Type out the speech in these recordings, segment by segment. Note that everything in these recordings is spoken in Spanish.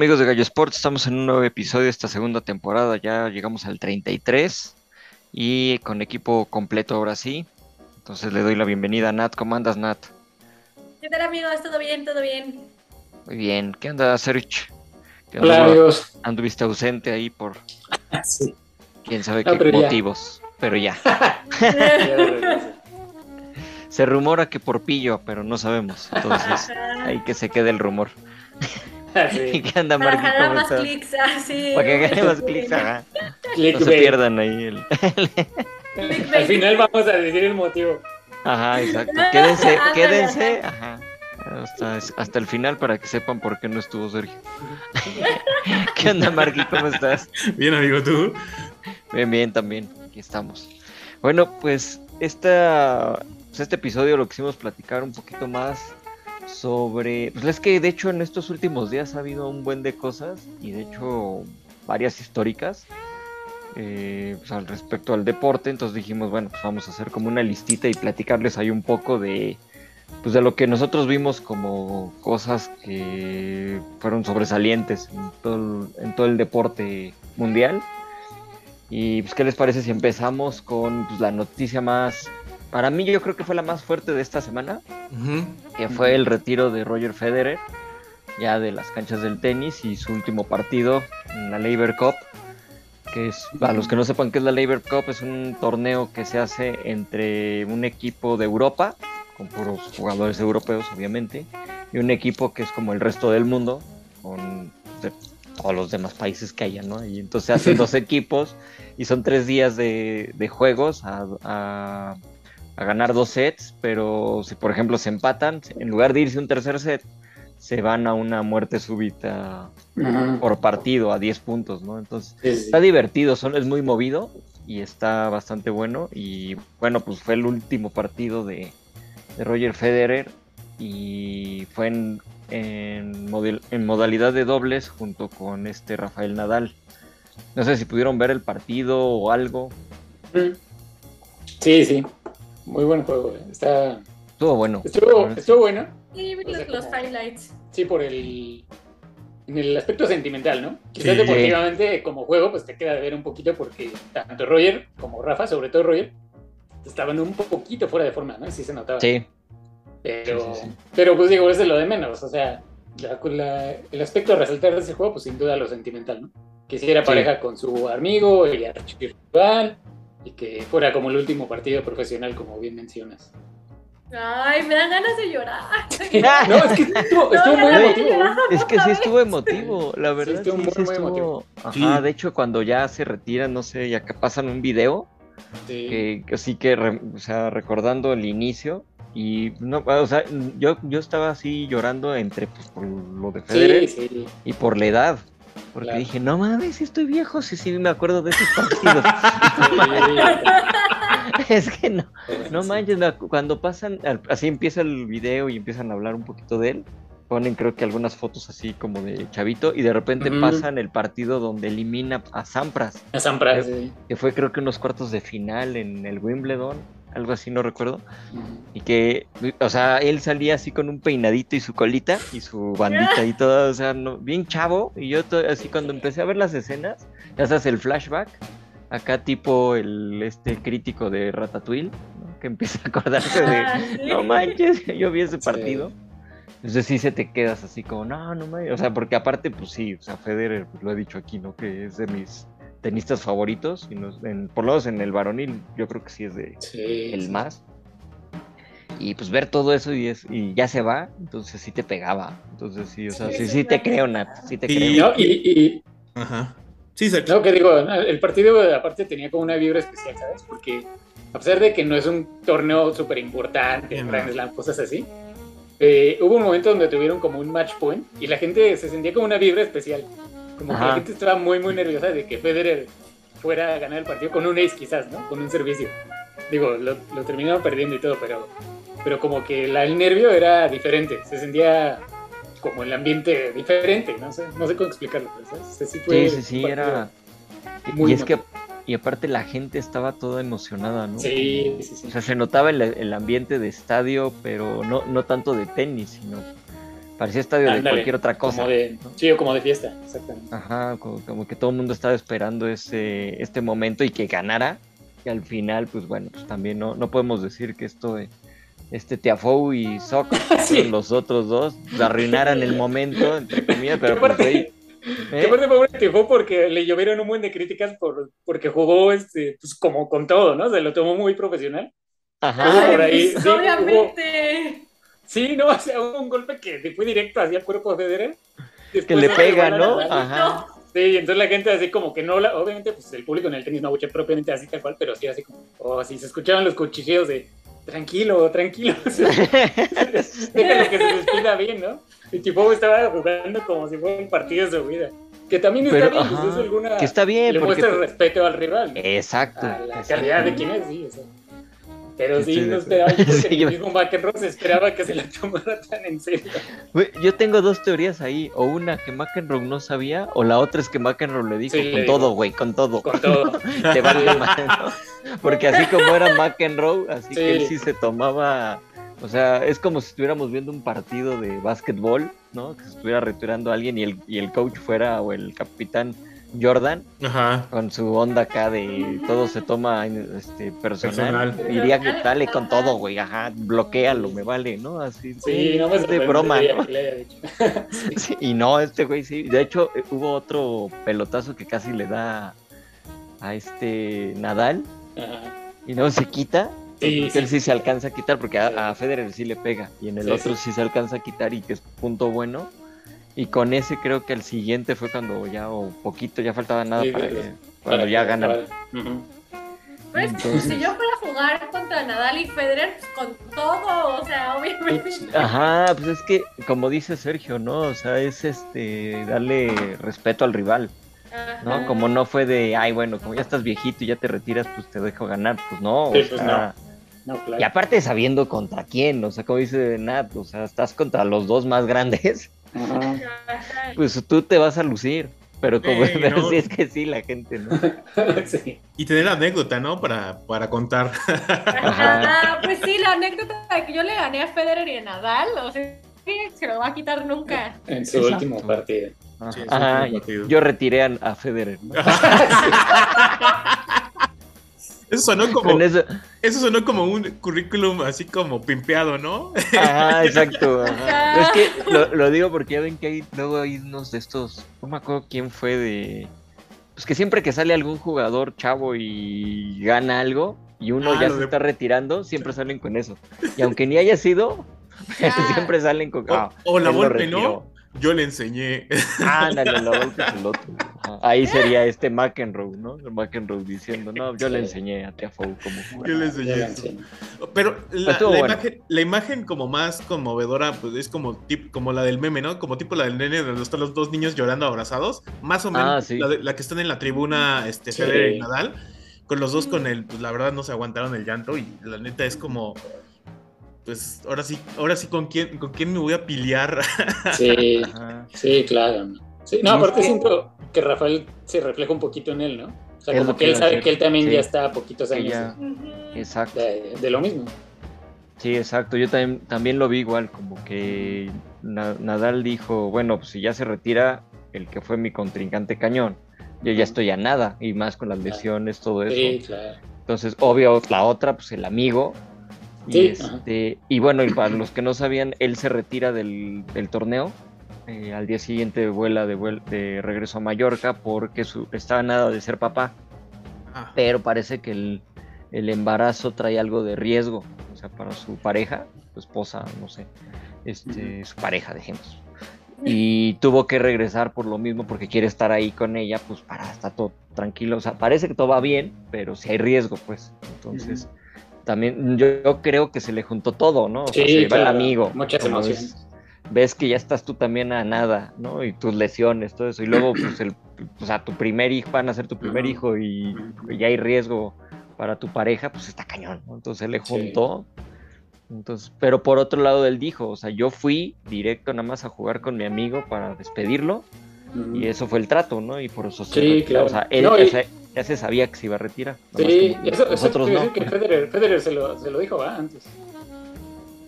Amigos de Gallo Sports, estamos en un nuevo episodio de esta segunda temporada, ya llegamos al 33 y con equipo completo ahora sí. Entonces le doy la bienvenida a Nat, ¿cómo andas Nat? ¿Qué tal amigos? ¿Todo bien? ¿Todo bien? Muy bien, ¿qué anda Serge? ¿Qué Hola amigos. Anduviste ausente ahí por Sí. quién sabe No, qué pero ya. motivos, pero ya. Ya de regreso. Se rumora que por pillo, pero no sabemos, entonces ahí que se quede el rumor. ¿Y Sí. qué anda Para jalar ¿Cómo más estás? clics, así. Para que gane más clics, ajá. No se pierdan ahí el... Al final vamos a decir el motivo. Ajá, exacto. Quédense, quédense, ajá. Hasta, hasta el final para que sepan por qué no estuvo Sergio. ¿Qué onda, Marqui? ¿Cómo estás? Bien, amigo, tú. Bien, bien, también. Aquí estamos. Bueno, pues esta, pues, este episodio lo quisimos platicar un poquito más sobre... Pues es que de hecho en estos últimos días ha habido un buen de cosas y de hecho varias históricas eh, pues, al respecto al deporte. Entonces dijimos, bueno, pues vamos a hacer como una listita y platicarles ahí un poco de... Pues de lo que nosotros vimos como cosas que fueron sobresalientes en todo el, en todo el deporte mundial. Y pues, ¿qué les parece si empezamos con pues, la noticia más, para mí yo creo que fue la más fuerte de esta semana, que fue el retiro de Roger Federer, ya de las canchas del tenis y su último partido en la Labor Cup, que es, para los que no sepan qué es la Labor Cup, es un torneo que se hace entre un equipo de Europa, con puros jugadores europeos obviamente, y un equipo que es como el resto del mundo, con de todos los demás países que haya, ¿no? Y entonces se hacen dos equipos y son tres días de, de juegos a, a- a ganar dos sets, pero si por ejemplo se empatan, en lugar de irse un tercer set, se van a una muerte súbita Ajá. por partido a 10 puntos, ¿no? Entonces Sí, sí. está divertido, son, es muy movido y está bastante bueno. Y bueno, pues fue el último partido de, de Roger Federer y fue en, en, model- en modalidad de dobles junto con este Rafael Nadal. No sé si pudieron ver el partido o algo. Mm. Sí, sí. Muy buen juego. eh. Está... Estuvo bueno. Estuvo, estuvo bueno. Sí, vi O sea, los, como- highlights. Sí, por el. En el aspecto sentimental, ¿no? Quizás Sí. deportivamente, como juego, pues te queda de ver un poquito porque tanto Roger como Rafa, sobre todo Roger, estaban un poquito fuera de forma, ¿no? Sí se notaba. Sí, Pero, Sí, sí, sí. pero pues digo, es de lo de menos. O sea, la- la- el aspecto a resaltar de ese juego, pues sin duda lo sentimental, ¿no? Que si era Sí. pareja con su amigo y rival y que fuera como el último partido profesional, como bien mencionas. Ay, me dan ganas de llorar. No, es que estuvo, estuvo No, muy emotivo. Es que sí estuvo emotivo, la verdad. estuvo Sí, muy, sí muy estuvo- emotivo. Ajá, Sí. de hecho, cuando ya se retiran, no sé, ya que pasan un video, Sí. que, que sí que, re- o sea, recordando el inicio, y no, o sea, yo, yo estaba así llorando entre, pues, por lo de Federer Sí, sí. y por la edad. Porque Claro. dije, no mames, sí estoy viejo, sí, sí, me acuerdo de esos partidos. es que no, no manches, cuando pasan, así empieza el video y empiezan a hablar un poquito de él, ponen creo que algunas fotos así como de chavito y de repente pasan el partido donde elimina a Sampras, A Sampras, sí. que fue creo que unos cuartos de final en el Wimbledon, algo así, no recuerdo, y que, o sea, él salía así con un peinadito y su colita y su bandita y todo, o sea, no- bien chavo, y yo así cuando empecé a ver las escenas, ya sabes, el flashback, acá tipo el este crítico de Ratatouille, ¿no? que empieza a acordarse de, Ah, no manches, yo vi ese partido. Entonces sí se te quedas así como, no, no manches. O sea, porque aparte, pues sí, o sea, Federer, pues, lo he dicho aquí, ¿no? Que es de mis tenistas favoritos, y nos- en- por lo menos en el varonil, yo creo que sí es de Sí. el más. Y pues ver todo eso y, es, y ya se va, entonces sí te pegaba. Entonces sí, o sea, Sí, sí, te creo, Nat, sí te Y- creo. No, y, y- Ajá. Sí, Sergio. no, que digo, el partido aparte tenía como una vibra especial, ¿sabes? Porque a pesar de que no es un torneo súper importante. Grand Slam, cosas así, eh, hubo un momento donde tuvieron como un match point y la gente se sentía como una vibra especial. Como que Ajá. la gente estaba muy, muy nerviosa de que Federer fuera a ganar el partido con un ace quizás, ¿no? Con un servicio. Digo, lo, lo terminaron perdiendo y todo, pero, pero como que la- el nervio era diferente, se sentía como el ambiente diferente, no sé, no sé cómo explicarlo, pero ¿sabes? O sea, sí, fue Sí, sí, sí, era... muy y es que, y aparte la gente estaba toda emocionada, ¿no? Sí, sí, sí. O sea, se notaba el, el ambiente de estadio, pero no, no tanto de tenis, sino parecía estadio de Ándale, cualquier otra cosa. Como de, ¿no? sí, o como de fiesta, exactamente. Ajá, como, como que todo el mundo estaba esperando ese, este momento y que ganara. Y al final, pues bueno, pues también no, no podemos decir que esto de este Tiafoe y Sock, Sí. los otros dos, pues, arruinaran el momento, entre comillas, pero pues Que ¿eh? aparte pobre Tifo porque le llovieron un buen de críticas por, porque jugó este, pues como con todo, ¿no? Se lo tomó muy profesional. Ajá, por ahí, pues, sí, obviamente. Sí, no, o sea, un golpe que fue directo hacia el cuerpo de Federer. que le pega, ¿no? Ajá. Sí, entonces la gente así como que no, la, obviamente pues el público en el tenis no escucha propiamente así tal cual, pero sí así como, oh, sí, se escuchaban los cuchicheos de, tranquilo, tranquilo, déjalo que se despida bien, ¿no? Y tipo estaba jugando como si fuera un partido de su vida. Que también está Pero, bien, pues ajá, es alguna... que está bien, le muestra respeto al rival, ¿no? Exacto. a la exacto. calidad de quién es, sí, o sea. Pero sí, no esperaba, yo que yo- el mismo McEnroe se esperaba que se la tomara tan en serio. Yo tengo dos teorías ahí, o una que McEnroe no sabía, o la otra es que McEnroe le dijo Sí, le con todo, güey, con todo. Con todo. Te vale ¿no? Porque así como era McEnroe, así que él Sí. sí se tomaba, o sea, es como si estuviéramos viendo un partido de básquetbol, ¿no? Que se estuviera retirando a alguien y el, y el coach fuera, o el capitán Jordan, Ajá. con su onda acá de todo se toma este, personal, Personal. diría que dale con todo, güey, ajá, bloquealo, me vale, ¿no? Así, Sí, no me es de broma, sorprendería ¿no? que le haya dicho. Sí, y no, este güey sí. De hecho, eh, hubo otro pelotazo que casi le da a este Nadal Ajá. y no se quita. Sí, él sí se alcanza a quitar, porque a, a Federer sí le pega. Y en el Sí, otro sí. sí. se alcanza a quitar y que es punto bueno. Y con ese creo que el siguiente fue cuando ya, o poquito, ya faltaba nada Sí, para que- sí. cuando Para- ya ganan. para- Ujú. Pues Entonces- si yo fuera a jugar contra Nadal y Federer, pues con todo, o sea, obviamente. Ajá, pues es que, como dice Sergio, ¿no? O sea, es este, darle respeto al rival. Ajá. ¿no? Como no fue de, ay, bueno, como ya estás viejito y ya te retiras, pues te dejo ganar, pues no, o Sí, pues sea, No, claro. y aparte sabiendo contra quién, o sea, como dice Nat, o sea, estás contra los dos más grandes, Pues tú te vas a lucir, pero como, Sí, pero ¿no? sí es que sí, la gente, ¿no? sí. Y tener anécdota, ¿no? Para, para contar. Ajá, pues sí, la anécdota de que yo le gané a Federer y a Nadal, o sea, se lo va a quitar nunca. En su Exacto. último partido. Ajá, Sí, ajá, un partido. yo retiré a, a Federer, ¿no? Eso sonó como, eso, eso sonó como un currículum así como pimpeado, ¿no? ajá, exacto, ajá. Es que lo, lo digo porque ya ven que hay, luego hay unos de estos, no me acuerdo quién fue de, pues que siempre que sale algún jugador chavo y gana algo y uno Ah, ya se de- está retirando, siempre salen con eso. Y aunque ni haya sido, siempre salen con... O, ah, o la golpe. ¿no? Yo le enseñé. Ándale, la golpe es el otro. Ahí sería este McEnroe, ¿no? El McEnroe diciendo, no, yo le enseñé a Tiafoe cómo jugar. Yo le enseñé la eso. Pero la, Estuvo la bueno. imagen, la imagen como más conmovedora, pues es como, tip, como la del meme, ¿no? Como tipo la del nene donde están los dos niños llorando abrazados. Más o menos Ah, sí. la, de- la que están en la tribuna, este, Sí. Federer y Nadal. Con los dos con el, pues la verdad no se aguantaron el llanto y la neta es como, pues ahora sí, ahora sí con quién, con quién me voy a piliar. Sí, Ajá. sí, claro. Sí, no, aparte que- siento que Rafael se refleja un poquito en él, ¿no? O sea, Es como que él sabe decir. que él también Sí. ya está a poquitos años ya- Ujú. Exacto. de, de lo mismo. Sí, exacto. Yo también, también lo vi igual, como que Na- Nadal dijo, bueno, pues si ya se retira el que fue mi contrincante cañón, yo ya estoy a nada, y más con las lesiones, todo eso. Sí, claro. Entonces, obvio, la otra, pues el amigo. Y, Sí, este, y bueno, y para los que no sabían, él se retira del, del torneo eh, al día siguiente vuela de, vuel- de regreso a Mallorca porque su, estaba nada de ser papá, Ah, pero parece que el, el embarazo trae algo de riesgo, o sea, para su pareja, su esposa, no sé, este, su pareja, dejemos. Y tuvo que regresar por lo mismo porque quiere estar ahí con ella, pues para estar todo tranquilo. O sea, parece que todo va bien, pero si hay riesgo, pues. Entonces, también yo, yo creo que se le juntó todo, ¿no? O sea, Sí, se va el claro, amigo. muchas emociones. Ves que ya estás tú también a nada, ¿no? Y tus lesiones, todo eso. Y luego, pues, el, o sea, tu primer hijo, van a ser tu primer hijo y, y ya hay riesgo para tu pareja, pues está cañón, ¿no? Entonces le Sí. juntó. Entonces, pero por otro lado, él dijo, o sea, yo fui directo nada más a jugar con mi amigo para despedirlo y eso fue el trato, ¿no? Y por eso se Sí, claro. O sea, él No, ya, se, ya se sabía que se iba a retirar. Sí, que eso, eso nosotros quiere no. que Federer, Federer se, lo, se lo dijo ¿va? antes,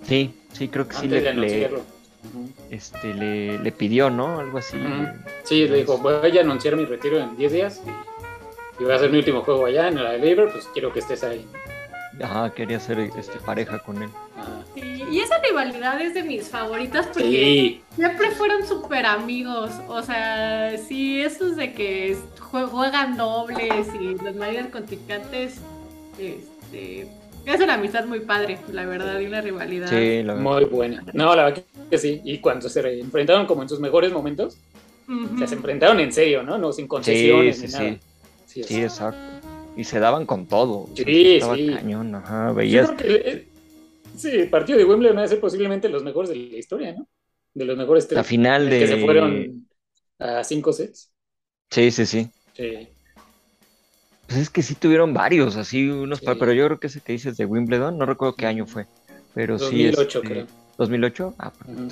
Sí, sí, creo que sí antes de le, le. Este, le, le pidió, ¿no? Algo así. Sí, le dijo, voy a anunciar mi retiro en 10 días y, y voy a hacer mi último juego allá en la Labor, pues quiero que estés ahí. Ajá, quería ser este, pareja con él. Ajá. Sí, y esa rivalidad es de mis favoritas porque Sí, siempre fueron súper amigos. O sea, sí, esos de que jue- juegan dobles y los mayores contrincantes, este, es una amistad muy padre, la verdad, y una rivalidad. Sí, la verdad. muy buena. No, la verdad que sí. Y cuando se enfrentaron como en sus mejores momentos, o sea, se enfrentaron en serio, ¿no? No sin concesiones Sí, ni sí, nada. sí. Sí, Sí, exacto. Y se daban con todo. o sea, Sí, estaba sí. cañón, ajá. Yo Veías. creo que, eh, sí, el partido de Wimbledon va a ser posiblemente los mejores de la historia, ¿no? De los mejores tres. La final de. Que se fueron a cinco sets. Sí, sí, sí. Sí. Pues es que sí tuvieron varios, así unos, Sí. pero yo creo que ese que dices de Wimbledon, no recuerdo qué año fue, pero sí 2008 este, creo. 2008, ah, Ujú.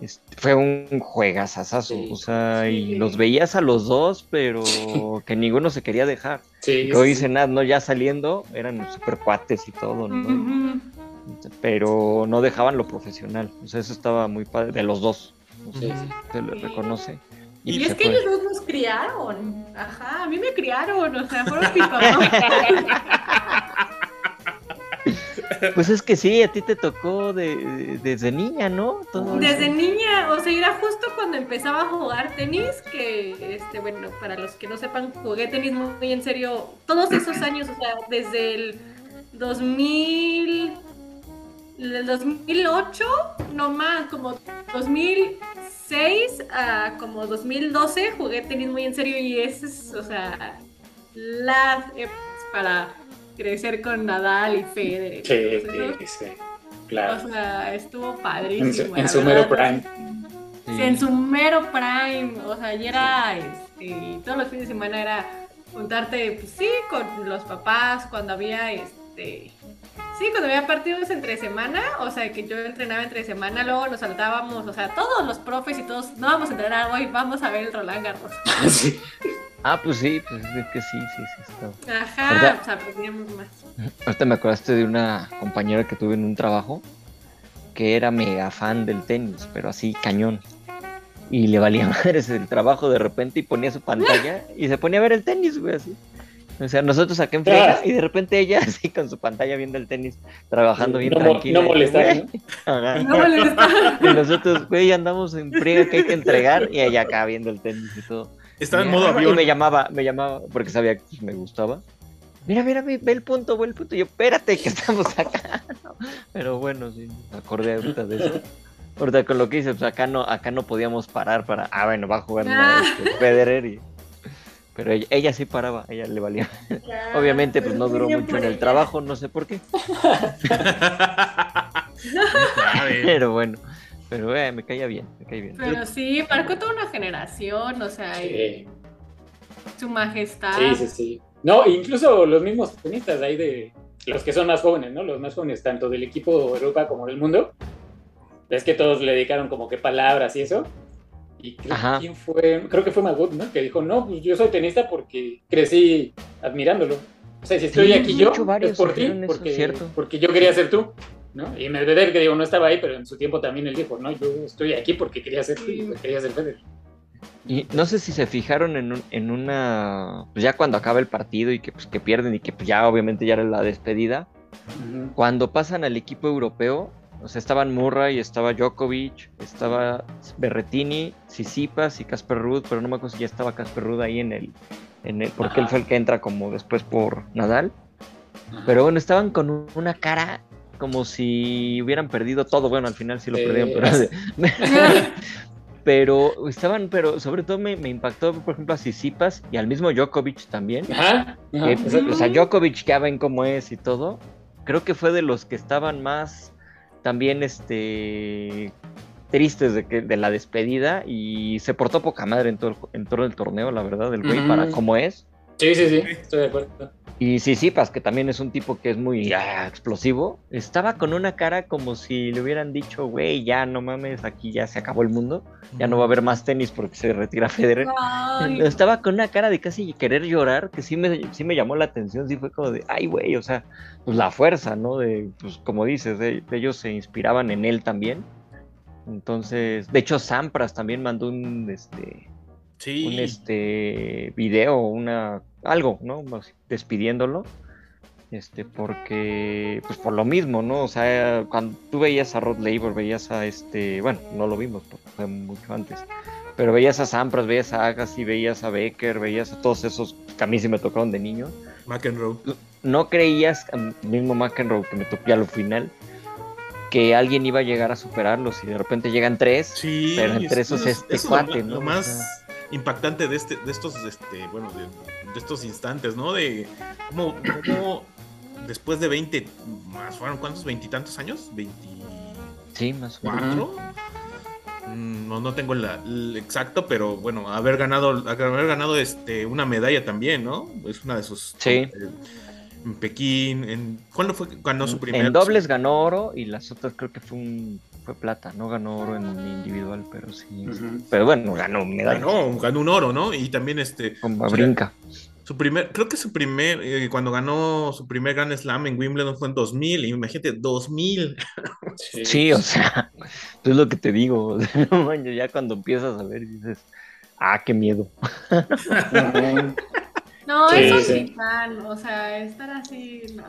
este, fue un juegazazazo, Sí, o sea, y los veías a los dos, pero que ninguno se quería dejar. Sí, hoy sí, dicen, ah, no, ya saliendo, eran super cuates y todo, ¿no? Pero no dejaban lo profesional, o sea, eso estaba muy padre, de los dos, o sea, se le reconoce. Y, Y, es se que fue. ellos dos nos criaron. Ajá, a mí me criaron, o sea, fueron mis papás. Pues es que sí, a ti te tocó de- desde niña, ¿no? Todo Desde eso. niña, o sea, era justo cuando empezaba a jugar tenis, que, este, bueno, para los que no sepan, jugué tenis muy, en serio todos esos años, o sea, desde el 2000, el 2008, no más, como 2006 a como 2012 jugué tenis muy en serio y ese es, o sea, épocas para crecer con Nadal y Federer. Sí, sí, sí. o Claro. sea, estuvo padrísimo. la en su mero prime. Sí, en su mero prime. O sea, y era, este, y todos los fines de semana era juntarte, pues sí, con los papás, cuando había, este, sí, cuando había partidos entre semana, o sea, que yo entrenaba entre semana, luego nos saltábamos, o sea, todos los profes y todos, no vamos a entrenar hoy, vamos a ver el Roland Garros. Sí. Ah, pues sí, pues es que sí, sí, sí. Estaba. Ajá, ¿Verdad? o sea, aprendíamos más. Ahorita me acordaste de una compañera que tuve en un trabajo que era mega fan del tenis, pero así cañón. Y le valía madres el trabajo de repente y ponía su pantalla y se ponía a ver el tenis, güey, así. O sea, nosotros acá en friega Ah. y de repente ella así con su pantalla viendo el tenis, trabajando bien no, tranquila. no molestar. ¿no? Ajá. No molestar. Y nosotros, güey, andamos en friega que hay que entregar y ella acá viendo el tenis y todo. Estaba en modo ah, avión. Y me llamaba, me llamaba, porque sabía que me gustaba. Mira, mira, ve, ve el punto, ve el punto. Y yo, espérate, que estamos acá. Pero bueno, sí, me acordé ahorita de eso. Ahorita con lo que hice, pues acá no, acá no podíamos parar para. Ah, bueno, va a jugar Ah. este, Federer y. Pero ella, ella sí paraba, ella le valía. Obviamente, pues no duró mucho en el trabajo, no sé por qué. Pero bueno, pero eh, me caía bien, me caía bien. Pero sí, marcó toda una generación, o sea, y Sí, su majestad. sí, sí, sí. No, incluso los mismos tenistas ahí de los que son más jóvenes, ¿no? Los más jóvenes, tanto del equipo de Europa como del mundo. Es que todos le dedicaron como que palabras y eso. Y creo, Ajá. ¿quién fue? creo que fue Magut, ¿no? Que dijo, no, pues yo soy tenista porque crecí admirándolo. O sea, si estoy Sí, aquí yo, es por ti, eso, porque, porque yo quería ser tú. ¿no? Y Medvedev, que digo, no estaba ahí, pero en su tiempo también él dijo, no, yo estoy aquí porque quería ser tú, porque quería ser Federer. Y no sé si se fijaron en, un- en una. Pues ya cuando acaba el partido y que, pues, que pierden y que pues, ya obviamente ya era la despedida. Ujú. Cuando pasan al equipo europeo, O sea, estaban Murray, estaba Djokovic, estaba Berretini, Sisipas y Casper Ruud, pero no me acuerdo si ya estaba Casper Ruud ahí en el, en el, porque él fue el que entra como después por Nadal. Ajá. Pero bueno, estaban con un- una cara como si hubieran perdido todo. Bueno, al final sí lo Eh, perdieron, pero, pero estaban, pero sobre todo me, me impactó, por ejemplo, a Sisipas y al mismo Djokovic también. Ajá, ajá, que, exacto. o sea, Djokovic ya ven cómo es y todo. Creo que fue de los que estaban más también este tristes de que de la despedida y se portó poca madre en todo el, en todo el torneo, la verdad, el güey para cómo es. Sí, sí, sí, estoy de acuerdo. Y Sisipas, que también es un tipo que es muy ah, explosivo, estaba con una cara como si le hubieran dicho, güey, ya no mames, aquí ya se acabó el mundo, ya no va a haber más tenis porque se retira Federer. Ay, Estaba con una cara de casi querer llorar, que sí me, sí me llamó la atención, sí fue como de, ay, güey, o sea, pues la fuerza, ¿no? De, pues como dices, de, de ellos se inspiraban en él también. Entonces, de hecho, Sampras también mandó un, este, Sí. un este video, una algo, ¿no? Despidiéndolo. Este, porque, pues por lo mismo, ¿no? O sea, cuando tú veías a Rod Laver, veías a este, bueno, no lo vimos porque fue mucho antes, pero veías a Sampras, veías a Agassi, veías a Becker, veías a todos esos que a mí sí me tocaron de niño. McEnroe. No creías, al mismo McEnroe que me tocó ya lo final, que alguien iba a llegar a superarlos y de repente llegan tres. Sí. Pero entre eso esos este eso cuate, lo, ¿no? Lo O más sea. Impactante de este, de estos, este, bueno, de, de estos instantes, ¿no? De cómo, cómo después de 20, más, ¿fueron cuántos? ¿Veintitantos años? ¿24? Sí, más o menos. Mm, No, no tengo la- el exacto, pero bueno, haber ganado, haber ganado este, una medalla también, ¿no? Es una de sus. Sí. eh, en Pekín, en, ¿cuándo fue ganó su primer? En dobles ganó oro y las otras creo que fue un fue plata, no ganó oro en individual, pero sí. Pero bueno, ganó medalla. Ganó, ganó un oro, ¿no? Y también este. Como o sea, brinca. Su primer, creo que su primer, eh, cuando ganó su primer Grand Slam en Wimbledon fue en 2000, y imagínate, 2000. Sí, Sí, o sea, es lo que te digo. o sea, no manches, ya cuando empiezas a ver dices, ah, qué miedo. No, Sí, es un sí. o sea, estar así, no.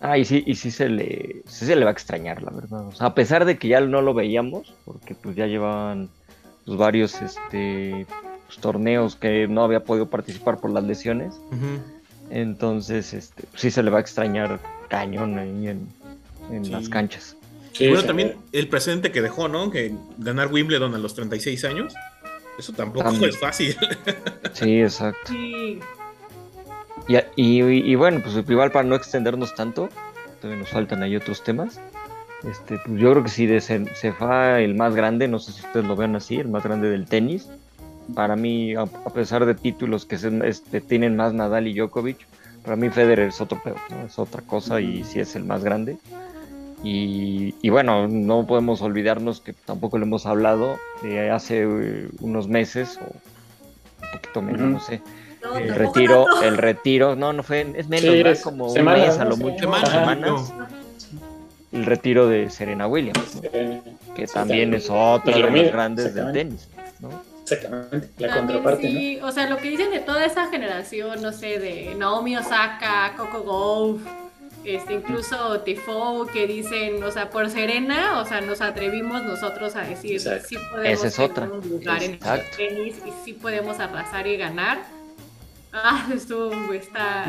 Ah, y sí, y sí se le, sí se le va a extrañar, la verdad. O sea, a pesar de que ya no lo veíamos, porque pues ya llevaban pues, varios este pues, torneos que no había podido participar por las lesiones. Entonces, este, sí se le va a extrañar cañón ahí en, en Sí. las canchas. Sí, Y bueno, sí. también el presente que dejó, ¿no? Que ganar Wimbledon a los 36 años, eso tampoco También. es fácil. Sí, exacto. Sí. Y, y, y bueno, pues igual para no extendernos tanto, todavía nos faltan ahí otros temas. Este, pues yo creo que sí, de fue el más grande, no sé si ustedes lo vean así, el más grande del tenis. Para mí, a, a pesar de títulos que se, este, tienen más Nadal y Djokovic, para mí Federer es otro pedo, ¿no? es otra cosa y sí es el más grande. Y, y bueno, no podemos olvidarnos que tampoco lo hemos hablado de hace eh, unos meses o un poquito menos, Ujú. no sé, No, el retiro, tanto. el retiro, no, no fue, es menos, Sí, es como un semanas, mes a ¿no? lo Sí. mucho, Semanas, semanas, el retiro de Serena Williams, ¿no? Eh, que Sí, también también. es otra de las grandes del tenis, ¿no? Exactamente, la También contraparte, sí, o sea, lo que dicen de toda esa generación, no sé, de Naomi Osaka, Coco Gauff, este, incluso Tifo, que dicen, o sea, por Serena, o sea, nos atrevimos nosotros a decir, Exacto. sí podemos Esa es tener otra. un lugar en el Exacto. tenis y sí podemos arrasar y ganar. Ah, estuvo, está...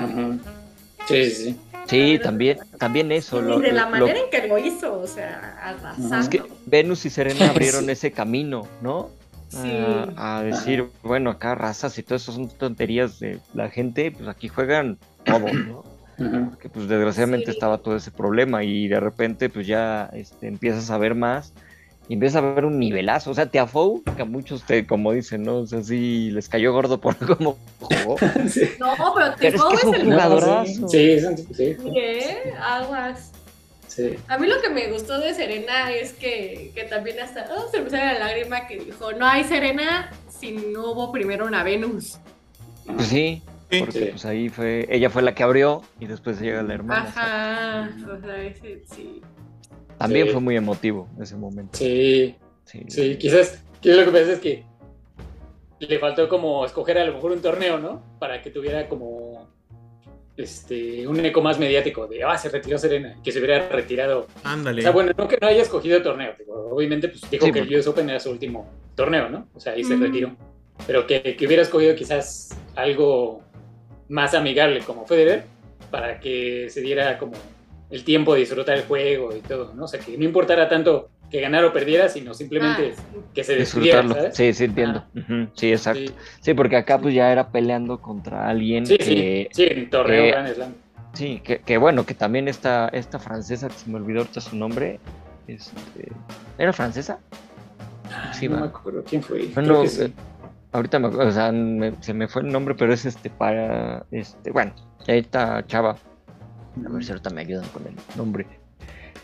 Sí, sí, sí. También, también eso. lo- y de la lo- manera en que lo hizo, o sea, arrasando. es que Venus y Serena abrieron Sí. ese camino, ¿no? Sí. A, a decir, bueno, acá razas y todo eso son tonterías de la gente, pues aquí juegan todo, ¿no? Ujú. que pues desgraciadamente Sí. estaba todo ese problema y de repente pues ya este, empiezas a ver más y empiezas a ver un nivelazo, o sea, Tiafoe, que a muchos te, como dicen, ¿no? O sea, sí les cayó gordo por cómo jugó. Sí. No, pero Pero es que es, el jugadorazo. Sí, es un tipo- sí, ¿Qué? Aguas. sí. A mí lo que me gustó de Serena es que, que también hasta oh, se me sale la lágrima que dijo, no hay Serena si no hubo primero una Venus. Pues sí, Sí. porque Sí. pues ahí fue, ella fue la que abrió y después llega la hermana. Ajá, o sea, ese sí. También Sí. fue muy emotivo ese momento. Sí, Sí, sí, quizás, quizás lo que pasa es que le faltó como escoger a lo mejor un torneo, ¿no? Para que tuviera como este, un eco más mediático de, ah, se retiró Serena, que se hubiera retirado. Ándale. O sea, bueno, no que no haya escogido torneo, digo, obviamente pues dijo Sí, que porque- el US Open era su último torneo, ¿no? O sea, ahí se Ujú. retiró. Pero que, que hubiera escogido quizás algo más amigable como Federer para que se diera como el tiempo de disfrutar el juego y todo, ¿no? O sea, que no importara tanto que ganara o perdiera, sino simplemente Ah, sí. que se Disfrutarlo. ¿sabes? Sí, sí, entiendo. Ah. Sí, exacto. Sí, Sí, porque acá pues ya era peleando contra alguien sí, que, sí, sí, en torneo que- Grand Slam. sí, que, que bueno, que también esta, esta francesa, que se me olvidó ahorita su nombre, este, ¿era francesa? Sí, no va. me acuerdo quién fue. Bueno, creo que sí. eh, ahorita me, acuerdo, o sea, me- se me fue el nombre, pero es este para, este, bueno, esta chava, a ver si ahorita me ayudan con el nombre.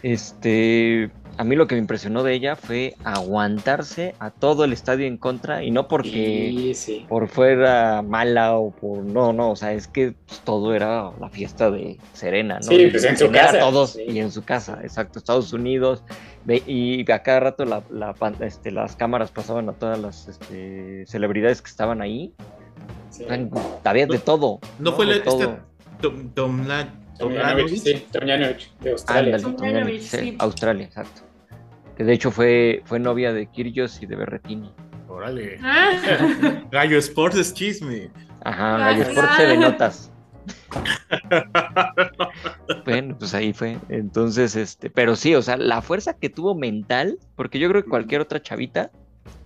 Este, a mí lo que me impresionó de ella fue aguantarse a todo el estadio en contra y no porque Sí, sí. por fuera mala o por no, no, o sea, es que pues, todo era la fiesta de Serena, ¿no? Sí, pues, en su casa, todos sí. y en su casa, exacto, Estados Unidos y a cada rato la, la este, las cámaras pasaban a todas las este, celebridades que estaban ahí, había de todo, ¿No fue De la- todo. esta- Tom, Tomla- Tomljanovic, Tomljanovic? sí, Tomljanovic, de Australia. Sí. Australia, exacto. Que de hecho fue, fue novia de Kyrgios y de Berretini. Órale. Ah, Gallo Sports es chisme. Ajá, Ah, Gallo Sport claro. se de notas. Bueno, pues ahí fue. Entonces, este, pero sí, o sea, la fuerza que tuvo mental, porque yo creo que cualquier otra chavita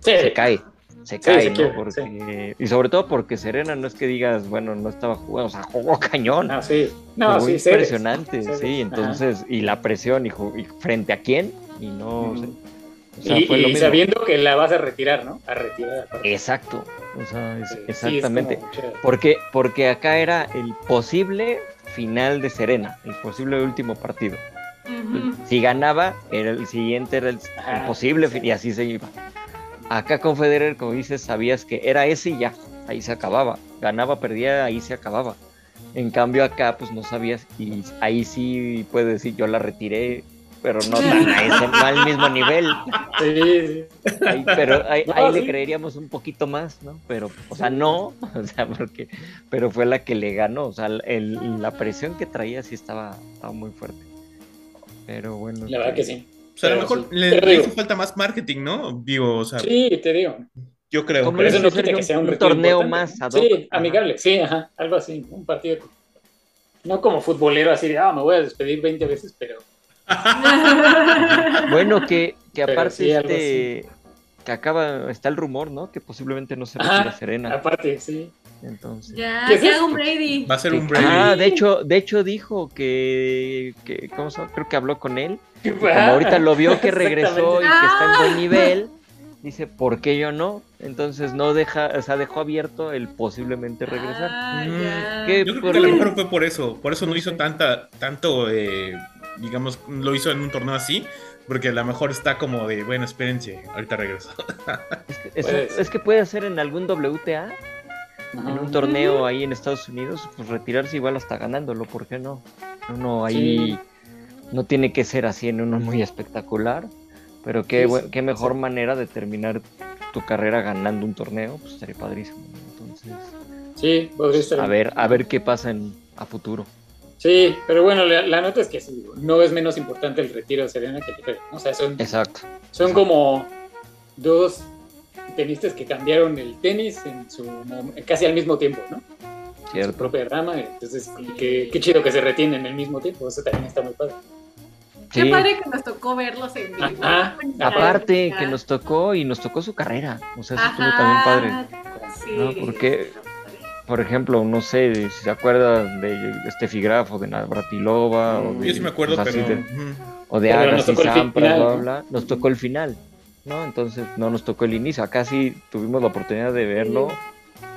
Sí, se cae, se Sí, cae, se ¿no? Porque, y sobre todo porque Serena no es que digas, bueno, no estaba jugando, o sea, jugó cañón. No, sí. No, jugó sí, impresionante, Seres. sí, Ajá. entonces, y la presión, y, frente a quién, y no, sé, o sea, y fue lo y mismo. sabiendo que la vas a retirar, ¿no? A retirar. Exacto, o sea, es- Sí, sí, es exactamente. Porque, porque acá era el posible final de Serena, el posible último partido. Si ganaba, era el siguiente era el, el Ajá, posible y así se iba. Acá con Federer, como dices, sabías que era ese y ya, ahí se acababa. Ganaba, perdía, ahí se acababa. En cambio acá, pues no sabías y ahí sí puedes decir, yo la retiré, pero no tan a ese, al mismo nivel. Sí. Ahí- pero ahí, No, ahí le creeríamos un poquito más, ¿no? Pero, o sea, no, o sea, porque, pero fue la que le ganó, o sea, el- la presión que traía sí estaba, estaba muy fuerte. Pero bueno. La verdad que sí. O sea, a lo mejor sí. le, le hizo falta más marketing, ¿no? Digo, o sea, Sí, te digo. yo creo. ¿Cómo Pero es eso no quita un- que sea un, un torneo importante, más ¿no? ad hoc? Sí, Ajá. amigable, sí, ajá, algo así, un partido. No como futbolero así de, ah, me voy a despedir 20 veces, pero Bueno, que, que aparte sí, este, que acaba, está el rumor, ¿no? Que posiblemente no se Ajá, retira Serena. aparte, sí. Entonces. Ya, ¿Qué un Brady. Va a ser un break. ah, de hecho, de hecho dijo que, que ¿cómo se llama? creo que habló con él. Como Ah, ahorita lo vio que regresó y que está en buen nivel, dice, ¿por qué yo no? Entonces no deja, o sea, dejó abierto el posiblemente regresar. Ah, Mm. Yo creo ¿Por que a lo mejor fue por eso. Por eso no hizo tanta, tanto, eh, digamos, lo hizo en un torneo así. Porque a lo mejor está como de, bueno, espérense, ahorita regreso. Es que, es- Puede ser. es que puede ser en algún WTA, en un torneo ahí en Estados Unidos, pues retirarse igual hasta ganándolo, ¿por qué no? Uno ahí Sí. no tiene que ser así en uno muy espectacular, pero qué, Sí, buen- sí, qué mejor manera de terminar tu carrera ganando un torneo, pues estaría padrísimo. ¿no? Entonces, Sí, estar a ver, a ver qué pasa en, a futuro. Sí, pero bueno, la, la nota es que sí, no es menos importante el retiro de Serena que el. O sea, son, Exacto. son como dos tenistas que cambiaron el tenis en su casi al mismo tiempo, ¿no? En su Cierto. propia rama. Entonces, qué, qué chido que se retienen al mismo tiempo. Eso también está muy padre. Qué Sí. padre que nos tocó verlos en vivo. Ajá. Aparte que nos tocó y nos tocó su carrera, o sea, eso estuvo Ajá, también padre. Sí. No, porque- Por ejemplo, no sé si se acuerdan de Steffi Graf o de Navratilova o de, Yo sí me acuerdo, pero. de- ujú. o de Agassi, el Sampras, bla, bla, nos tocó el final, ¿no? Entonces no nos tocó el inicio. Acá sí tuvimos la oportunidad de verlo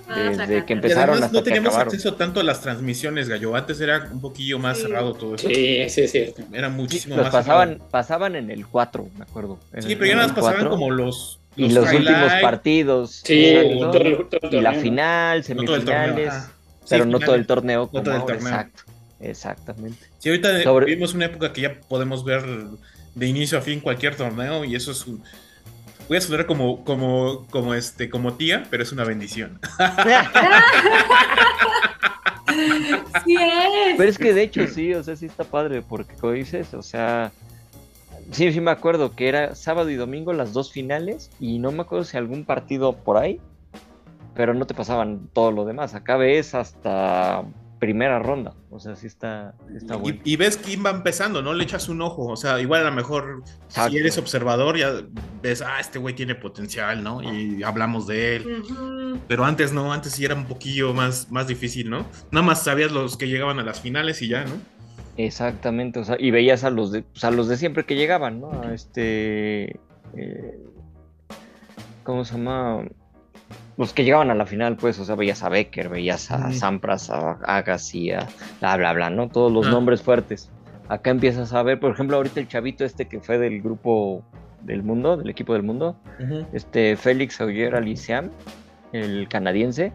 Ah, desde que Y empezaron además hasta no teníamos acceso tanto a las transmisiones, Gallo. Antes era un poquillo más Sí. cerrado todo eso. Sí, sí, cierto. Era Sí, muchísimo los más pasaban, cerrado. pasaban en el 4, me acuerdo. Sí, pero ya más pasaban 4, como los. y los últimos partidos. Sí, exacto, todo el- todo el y la ¿no? final, no todo el torneo. semifinales. Sí, pero no todo el torneo No como todo el torneo. exacto. Exactamente. Sí, ahorita Sobre- vivimos una época que ya podemos ver de inicio a fin cualquier torneo y eso es un... Voy a sonar como, como, como, este, como tía, pero es una bendición. Sí es. Pero es que de hecho sí, o sea, sí está padre, porque como dices, o sea, sí, sí me acuerdo que era sábado y domingo las dos finales, y no me acuerdo si algún partido por ahí, pero no te pasaban todo lo demás. Acá ves hasta primera ronda, o sea, sí está, sí está bueno. Y, y ves quién va empezando, ¿no? Le echas un ojo. O sea, igual a lo mejor Exacto. si eres observador, ya ves, ah, este güey tiene potencial, ¿no? Y hablamos de él. Pero antes no, antes sí era un poquillo más, más difícil, ¿no? Nada más sabías los que llegaban a las finales y ya, ¿no? Exactamente, o sea, y veías a los de, pues, a los de siempre que llegaban, ¿no? A este, eh, ¿cómo se llama? Los que llegaban a la final, pues, o sea, veías a Becker, veías a. Sampras, a Agassi, a bla, bla, bla, ¿no? Todos los Ah. nombres fuertes. Acá empiezas a ver, por ejemplo, ahorita el chavito este que fue del grupo del mundo, del equipo del mundo, este Félix Auger Aliciam, el canadiense,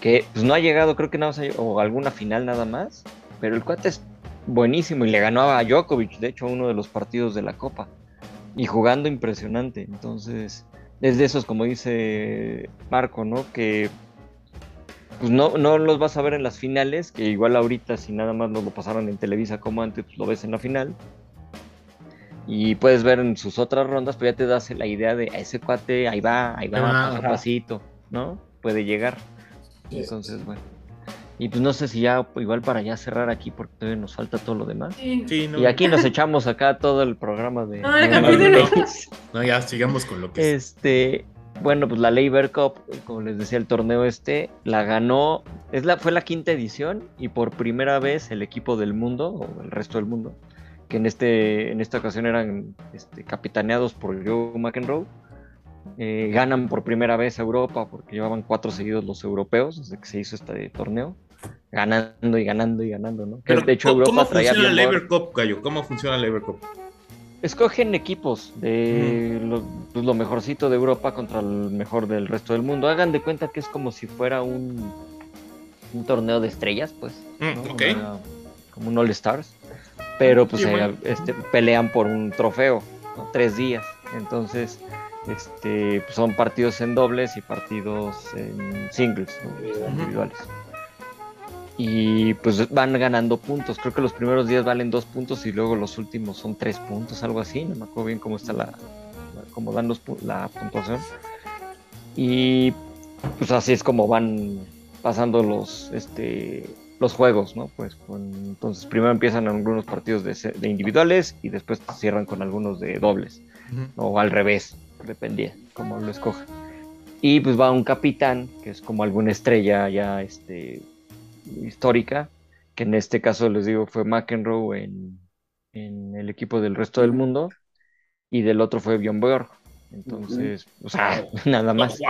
que pues no ha llegado, creo que nada más, a- o alguna final nada más, pero el cuate es buenísimo y le ganó a Djokovic, de hecho, uno de los partidos de la Copa, y jugando impresionante, entonces es de esos, como dice Marco, ¿no? Que pues no, no los vas a ver en las finales, que igual ahorita si nada más nos lo pasaron en Televisa como antes, pues lo ves en la final. Y puedes ver en sus otras rondas, pues ya te das la idea de a ese cuate, ahí va, ahí va, Ah, paso a pasito, ¿no? Puede llegar. Sí. Entonces, bueno. Y pues no sé si ya, igual para ya cerrar aquí, porque todavía nos falta todo lo demás. Sí. Sí, no. Y aquí nos echamos acá todo el programa de... Ah. Games. No, ya sigamos con lo que es. Este, bueno, pues la Labor Cup, como les decía, el torneo este, la ganó, es la, fue la quinta edición y por primera vez el equipo del mundo, o el resto del mundo, que en, este, en esta ocasión eran este, capitaneados por Joe McEnroe, eh, ganan por primera vez a Europa, porque llevaban cuatro seguidos los europeos desde que se hizo este torneo, ganando y ganando y ganando, ¿no? Pero, de hecho ¿cómo, Europa ¿cómo traía funciona el bien Labor Cup, Gallo? ¿Cómo funciona el Labor Cup? Escogen equipos de lo, pues, lo mejorcito de Europa contra el mejor del resto del mundo. Hagan de cuenta que es como si fuera un, un torneo de estrellas, pues. Mm, ¿no? ok. Una- como un All Stars. Pero pues Sí, eh, este, pelean por un trofeo, ¿no? tres días. Entonces, este, pues, son partidos en dobles y partidos en singles, ¿no? Individuales. Y pues van ganando puntos. Creo que los primeros días valen dos puntos y luego los últimos son tres puntos, algo así. No me acuerdo bien cómo está la, la- cómo dan los, la puntuación. Y pues así es como van pasando los, este, los juegos, ¿no? Pues con- entonces primero empiezan algunos partidos de, individuales y después cierran con algunos de dobles o al revés, dependía como lo escoja. Y pues va un capitán, que es como alguna estrella ya este, histórica, que en este caso les digo fue McEnroe en, en el equipo del resto del mundo, y del otro fue Bjorn Borg. Entonces, o sea, nada más.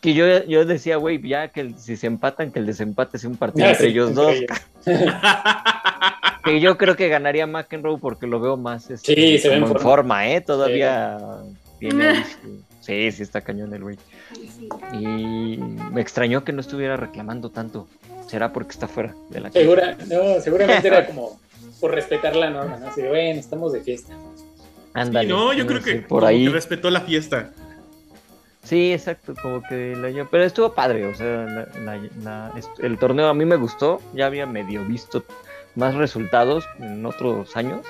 Que yo, yo decía, güey, ya que el- si se empatan, que el desempate sea un partido entre sí, ellos dos. Que yo creo que ganaría McEnroe porque lo veo más este, Sí, se ve en forma. forma, ¿eh? Todavía tiene ahí su- Sí, sí está cañón el güey. Y me extrañó que no estuviera reclamando tanto. ¿Será porque está fuera de la Segura, no, seguramente era como por respetar la norma, ¿no? Así de, bueno, estamos de fiesta. Ándale. Sí, no, yo creo que, por como ahí. que respetó la fiesta. Sí, exacto, como que la pero estuvo padre, o sea, la- la- la- est- el torneo a mí me gustó, ya había medio visto más resultados en otros años,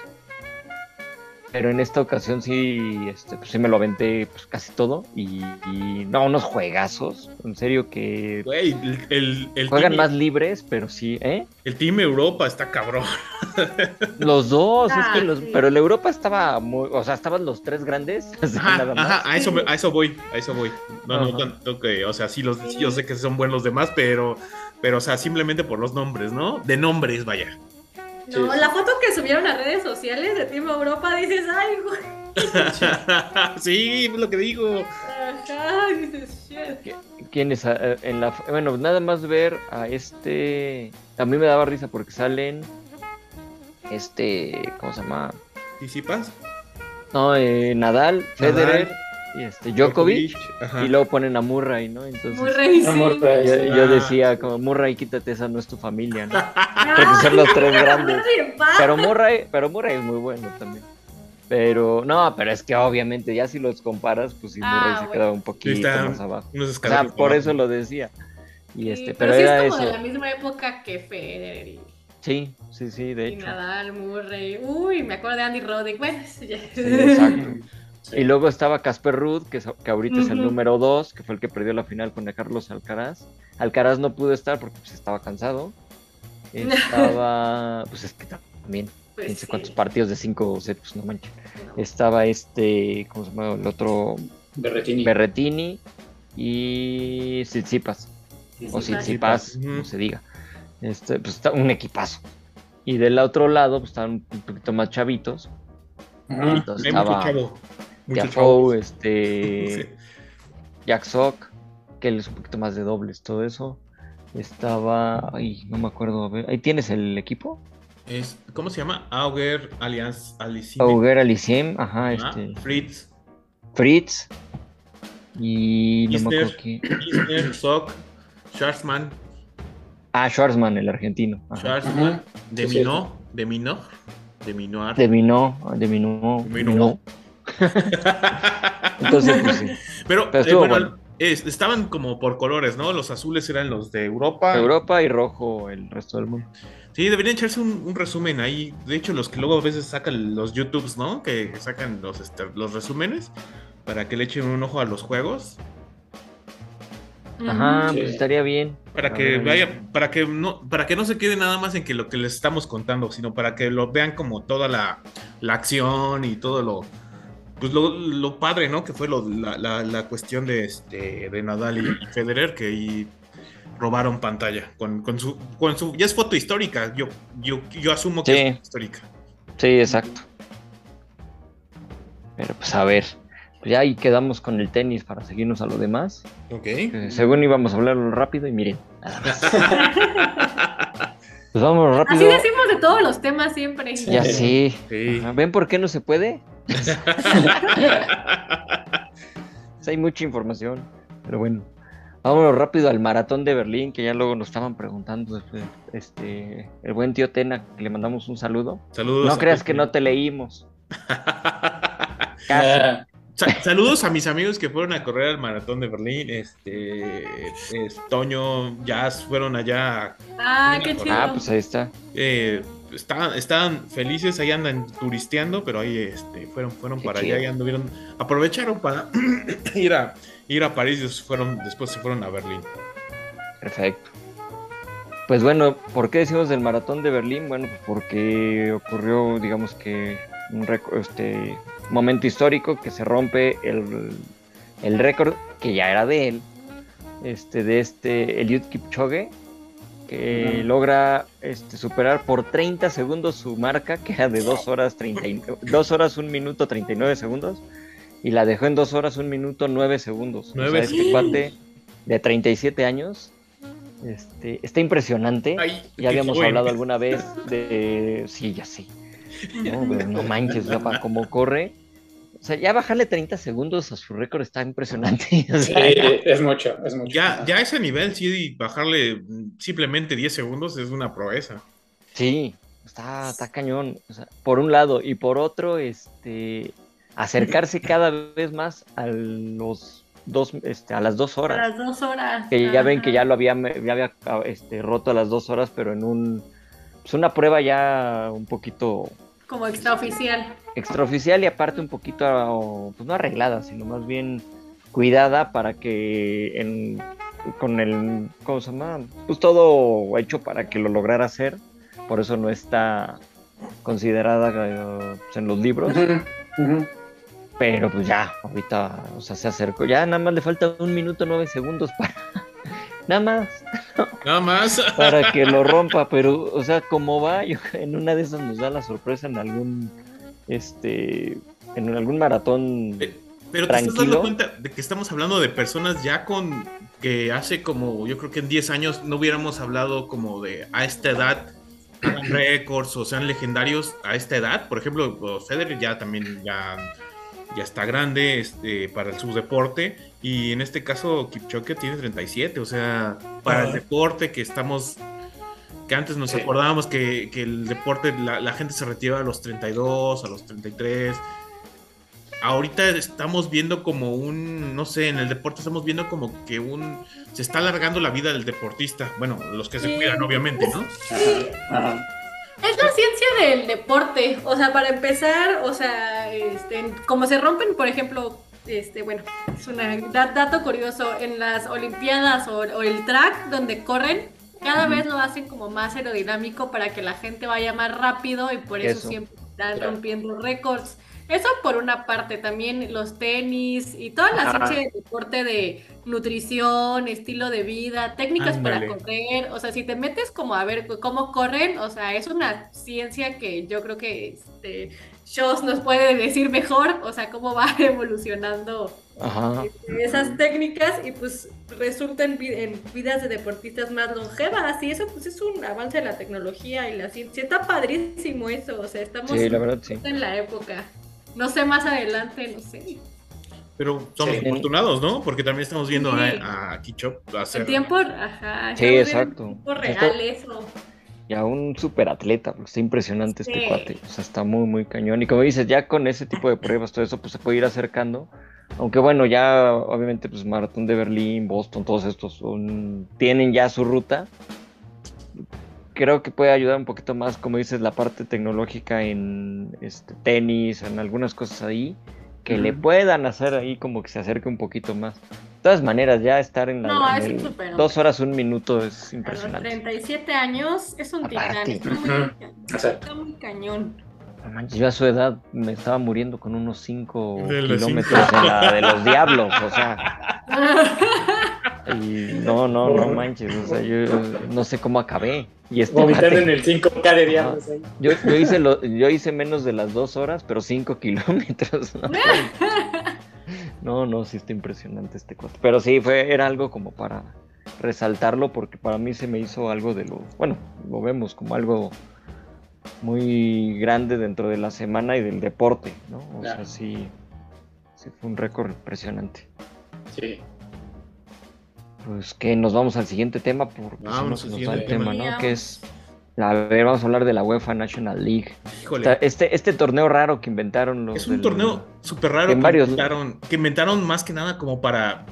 pero en esta ocasión sí, este, pues sí me lo aventé pues, casi todo y, y no, unos juegazos, en serio que Güey, el, el, el juegan team, más libres, pero sí, ¿eh? el Team Europa está cabrón. Los dos, es Ah, que los, sí. pero el Europa estaba muy, o sea, estaban los tres grandes, así Ajá, nada más. ajá, a eso, a eso voy, a eso voy. No, no Ajá. tanto que, o sea, sí, los, yo sé que son buenos los demás, pero, pero, o sea, simplemente por los nombres, ¿no? De nombres, vaya. No, Sí. la foto que subieron a redes sociales de Team Europa dices, ay, güey. sí, es lo que digo. Ajá, dices, shit. ¿Quién es? Eh, En la, bueno, nada más ver a este. A mí me daba risa porque salen. Este. ¿Cómo se llama? ¿Anticipas? No, eh, Nadal, Federer y este, Djokovic. Y luego ponen a Murray, ¿no? Entonces. Muy rey, sí. Yo, yo Ah. decía, como Murray, quítate, esa no es tu familia, ¿no? Porque son los tres grandes. Pero Murray, pero Murray es muy bueno también. Pero, no, pero es que obviamente ya si los comparas, pues sí, Ah, Murray se bueno. queda un poquito está más abajo. O sea, por abajo. eso lo decía. Y Sí, este, pero, pero, sí era es como eso. de la misma época que Federer y, Sí, sí, sí, de y hecho. Nadal, Murray. Uy, me acuerdo de Andy Roddick. Bueno. Sí, exacto. Sí. Y luego estaba Casper Ruud, que, es- que ahorita es el número 2, que fue el que perdió la final con Carlos Alcaraz. Alcaraz no pudo estar porque pues, estaba cansado. Estaba, pues es que también, Pues no sé sí. cuántos partidos de 5 sets, pues no manches. No. Estaba este, ¿cómo se llama? El otro, Berretini. Berretini y Tsitsipas. O. Tsitsipas, como se diga. Este, pues está un equipazo. Y del otro lado, pues estaban un poquito más chavitos. Mucho estaba chavo. este, Sí. Jack Sock, que él es un poquito más de dobles, todo eso. Estaba, ay, no me acuerdo, a ver, ahí tienes el equipo. Es, ¿Cómo se llama? Auger Allianz Alicime. Auger Aliciem, ajá, este, Fritz, Fritz. Y no me acuerdo quién. Isner, Sock, Schwarzman, Ah, Schwarzman, el argentino. Ajá. Schwarzman, Ajá. de Minot, de Minot, de. De de. Entonces, pues sí. Pero, Pero eh, estuvo bueno, bueno. es- estaban como por colores, ¿no? Los azules eran los de Europa. Europa y rojo el resto del mundo. Sí, deberían echarse un, un resumen ahí. De hecho, los que luego a veces sacan los YouTubes, ¿no? Que sacan los, este, los resúmenes para que le echen un ojo a los juegos. Ajá, Sí. pues estaría bien. Para que vaya, para que no, para que no se quede nada más en que lo que les estamos contando, sino para que lo vean como toda la, la acción y todo lo, pues lo, lo padre, ¿no? Que fue lo, la, la- la cuestión de este de Nadal y Federer que ahí robaron pantalla con, con su, con su, ya es foto histórica. Yo, yo, yo asumo que Sí. es foto histórica. Sí, exacto. Pero pues a ver. Pues ya ahí quedamos con el tenis para seguirnos a lo demás. Ok. que según íbamos a hablarlo rápido y miren. nada más. Pues Así rápido. decimos de todos los temas siempre. Ya sí. Sí. Ajá, ¿Ven por qué no se puede? Hay mucha información. Pero bueno. Vámonos rápido al maratón de Berlín, que ya luego nos estaban preguntando después, este, el buen tío Tena, que le mandamos un saludo. Saludos. No a creas que no te leímos. Casi. Saludos a mis amigos que fueron a correr al maratón de Berlín. Este, es- Toño, Jazz fueron allá. Ah, qué chido. Ah, pues ahí está. eh, estaban, estaban felices, ahí andan turisteando, pero ahí este, fueron, fueron para allá y anduvieron, aprovecharon para ir a ir a París y fueron, después se fueron a Berlín. Perfecto. Pues bueno, ¿por qué decimos del maratón de Berlín? Bueno, pues porque ocurrió, digamos que, un este, momento histórico que se rompe el, el récord que ya era de él, este, de este Eliud Kipchoge, que logra este, superar por 30 segundos su marca, que era de 2 horas, 30, y- 2 horas 1 minuto 39 segundos, y la dejó en 2 horas 1 minuto 9 segundos. Nueve o sea, este cuate de 37 años, este, está impresionante. Ay, ya habíamos hablado alguna vez de... Sí, ya sé. No, no manches, o sea, para cómo corre. O sea, ya bajarle 30 segundos a su récord está impresionante. o sí, es mucho, es mucho. Ya, ya a ese nivel, sí, bajarle simplemente 10 segundos es una proeza. Sí, está, está cañón. O sea, por un lado, y por otro, este acercarse cada vez más a los dos, este, a las dos A horas. las dos horas. Que ya ven que ya lo había, ya había este, roto a las dos horas, pero en un pues una prueba ya un poquito Como extraoficial. extraoficial y aparte un poquito, pues no arreglada, sino más bien cuidada para que en, con el, ¿cómo se llama? Pues todo hecho para que lo lograra hacer, por eso no está considerada eh, pues, en los libros, pero pues ya, ahorita, o sea, se acercó, ya nada más le falta un minuto nueve segundos para, nada más, Nada más. para que lo rompa, pero, o sea, como va, yo, en una de esas nos da la sorpresa en algún, este, en algún maratón. Eh, Pero te estás dando cuenta de que estamos hablando de personas ya con que hace como, yo creo que en 10 años no hubiéramos hablado como de a esta edad récords o sean legendarios a esta edad. Por ejemplo, Federer ya también ya, ya está grande este, para su deporte y en este caso Kipchoge tiene 37, o sea, para el Ajá. deporte que estamos que antes nos Sí. acordábamos que, que el deporte, la, la gente se retiraba a los 32, a los 33. ahorita estamos viendo como un, no sé, en el deporte estamos viendo como que un, se está alargando la vida del deportista. Bueno, los que se cuidan, obviamente, ¿no? Ajá. Es la ciencia del deporte, o sea, para empezar, o sea, este, como se rompen, por ejemplo, este, bueno, es un dato curioso, en las Olimpiadas o, o el track donde corren, cada vez lo hacen como más aerodinámico para que la gente vaya más rápido y por eso, Eso. siempre están Claro. rompiendo récords. Eso por una parte, también los tenis y toda la Ajá. ciencia del deporte de nutrición, estilo de vida, técnicas Ándale. para correr, o sea, si te metes como a ver cómo corren, o sea, es una ciencia que yo creo que este, Shows nos puede decir mejor, o sea, cómo va evolucionando Ajá. esas técnicas y pues resulta en, vi- en vidas de deportistas más longevas y eso pues es un avance de la tecnología y la ciencia. Está padrísimo eso, o sea, estamos Sí, la verdad sí. en la época. No sé más adelante, no sé. Pero somos Sí. afortunados, ¿no? Porque también estamos viendo Sí. a, a Kichop hacer... En tiempo, ajá, Sí, exacto. En tiempo Esto- real eso. Y a un super atleta, porque está impresionante este cuate. O sea, está muy, muy cañón. Y como dices, ya con ese tipo de pruebas, todo eso, pues se puede ir acercando. Aunque bueno, ya obviamente, pues Maratón de Berlín, Boston, todos estos son, tienen ya su ruta. Creo que puede ayudar un poquito más, como dices, la parte tecnológica en este, tenis, en algunas cosas ahí, que le Ujú. puedan hacer ahí como que se acerque un poquito más. De todas maneras, ya estar en la No, en es el dos horas, un minuto es A los impresionante. 37 años es un titán. Está muy, cañón, Exacto. está muy cañón. Yo a su edad me estaba muriendo con unos 5 De los kilómetros en la de los diablos, o sea, y no, no, no manches, o sea, yo no sé cómo acabé. Y este Vomitando en el 5K de diablos ahí. yo, yo hice lo, yo hice menos de las dos horas, pero 5 kilómetros. ¿no? no, no, sí está impresionante este cuate. Pero sí, fue, era algo como para resaltarlo, porque para mí se me hizo algo de lo, bueno, lo vemos como algo muy grande dentro de la semana y del deporte, ¿no? O Claro. sea, sí, sí fue un récord impresionante. Sí. Pues que nos vamos al siguiente tema, porque si no al nos siguiente el tema, tema. ¿no? Que es, a ver, vamos a hablar de la UEFA National League. Híjole. Esta- Este, este torneo raro que inventaron los Es un del- torneo súper raro que en que, varios- inventaron, que inventaron más que nada como para,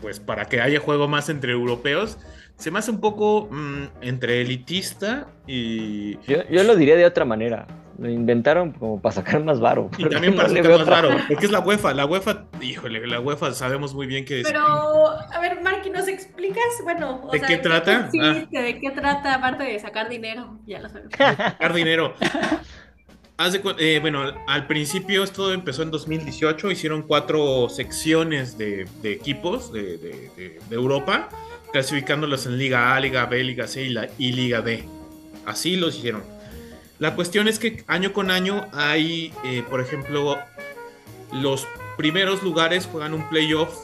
pues, para que haya juego más entre europeos. Se me hace un poco mm, entre elitista y, Yo, yo lo diría de otra manera. Lo inventaron como para sacar más varo. y también para sacar más raro, porque es la UEFA. La UEFA, híjole, la UEFA sabemos muy bien que es... Pero, a ver, Marky, ¿nos explicas? Bueno, o ¿De sea, qué trata? consiste? ¿De qué trata? Aparte de sacar dinero, ya lo sabemos. sacar dinero. Haz de eh, bueno, al- al principio esto empezó en 2018, hicieron cuatro secciones de, de equipos de, de- de- de Europa, clasificándolos en Liga A, Liga B, Liga C y, la, y Liga D. Así los hicieron. La cuestión es que año con año hay, eh, por ejemplo, los primeros lugares juegan un playoff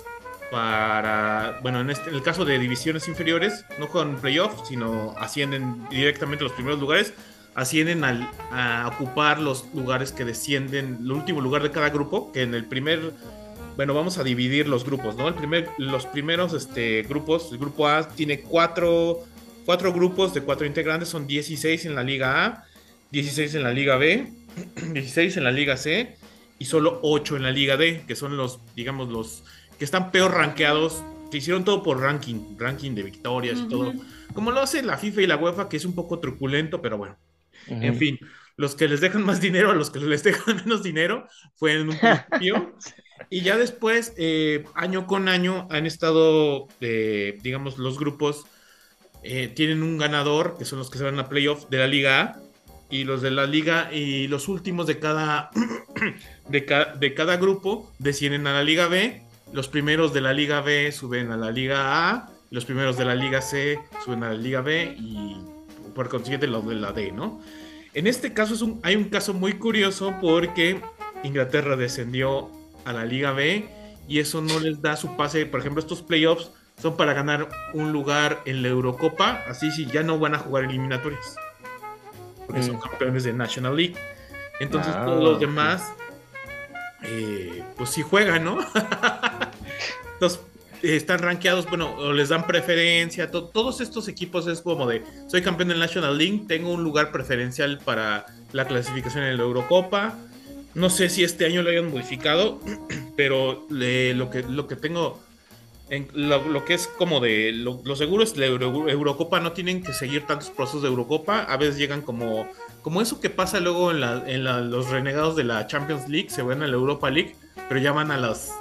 para, bueno, en, este, en el caso de divisiones inferiores, no juegan un playoff, sino ascienden directamente los primeros lugares, ascienden al- a ocupar los lugares que descienden, el último lugar de cada grupo, que en el primer, bueno, vamos a dividir los grupos, ¿no? El primer, los primeros este, grupos, el grupo A tiene cuatro, cuatro grupos de cuatro integrantes, son 16 en la Liga A, 16 en la Liga B, 16 en la Liga C y solo 8 en la Liga D, que son los, digamos, los que están peor rankeados, que hicieron todo por ranking, ranking de victorias y todo, como lo hace la FIFA y la UEFA, que es un poco truculento, pero bueno, en fin, los que les dejan más dinero a los que les dejan menos dinero fue en un principio. y ya después, eh, año con año, han estado, eh, digamos, los grupos eh, tienen un ganador, que son los que se van a playoff de la Liga A, y los de la Liga, y los últimos de cada, de, ca- de cada grupo descienden a la Liga B. Los primeros de la Liga B suben a la Liga A, los primeros de la Liga C suben a la Liga B y por consiguiente los de la D, ¿no? En este caso es un, hay un caso muy curioso porque Inglaterra descendió a la Liga B y eso no les da su pase. Por ejemplo, estos playoffs son para ganar un lugar en la Eurocopa, así si ya no van a jugar eliminatorias. Porque son Mm. campeones de National League. Entonces Ah, todos los demás, eh, pues sí juegan, ¿no? Entonces eh, están rankeados, bueno, o les dan preferencia. to- todos estos equipos es como de, soy campeón del National League, tengo un lugar preferencial para la clasificación en la Eurocopa. No sé si este año lo hayan modificado, pero le- lo, que, lo que tengo, en, lo, que es como de, lo, lo seguro es la Euro- Eurocopa, no tienen que seguir tantos procesos de Eurocopa, a veces llegan como, como eso que pasa luego en, la- en la- los renegados de la Champions League, se van a la Europa League, pero ya van a las,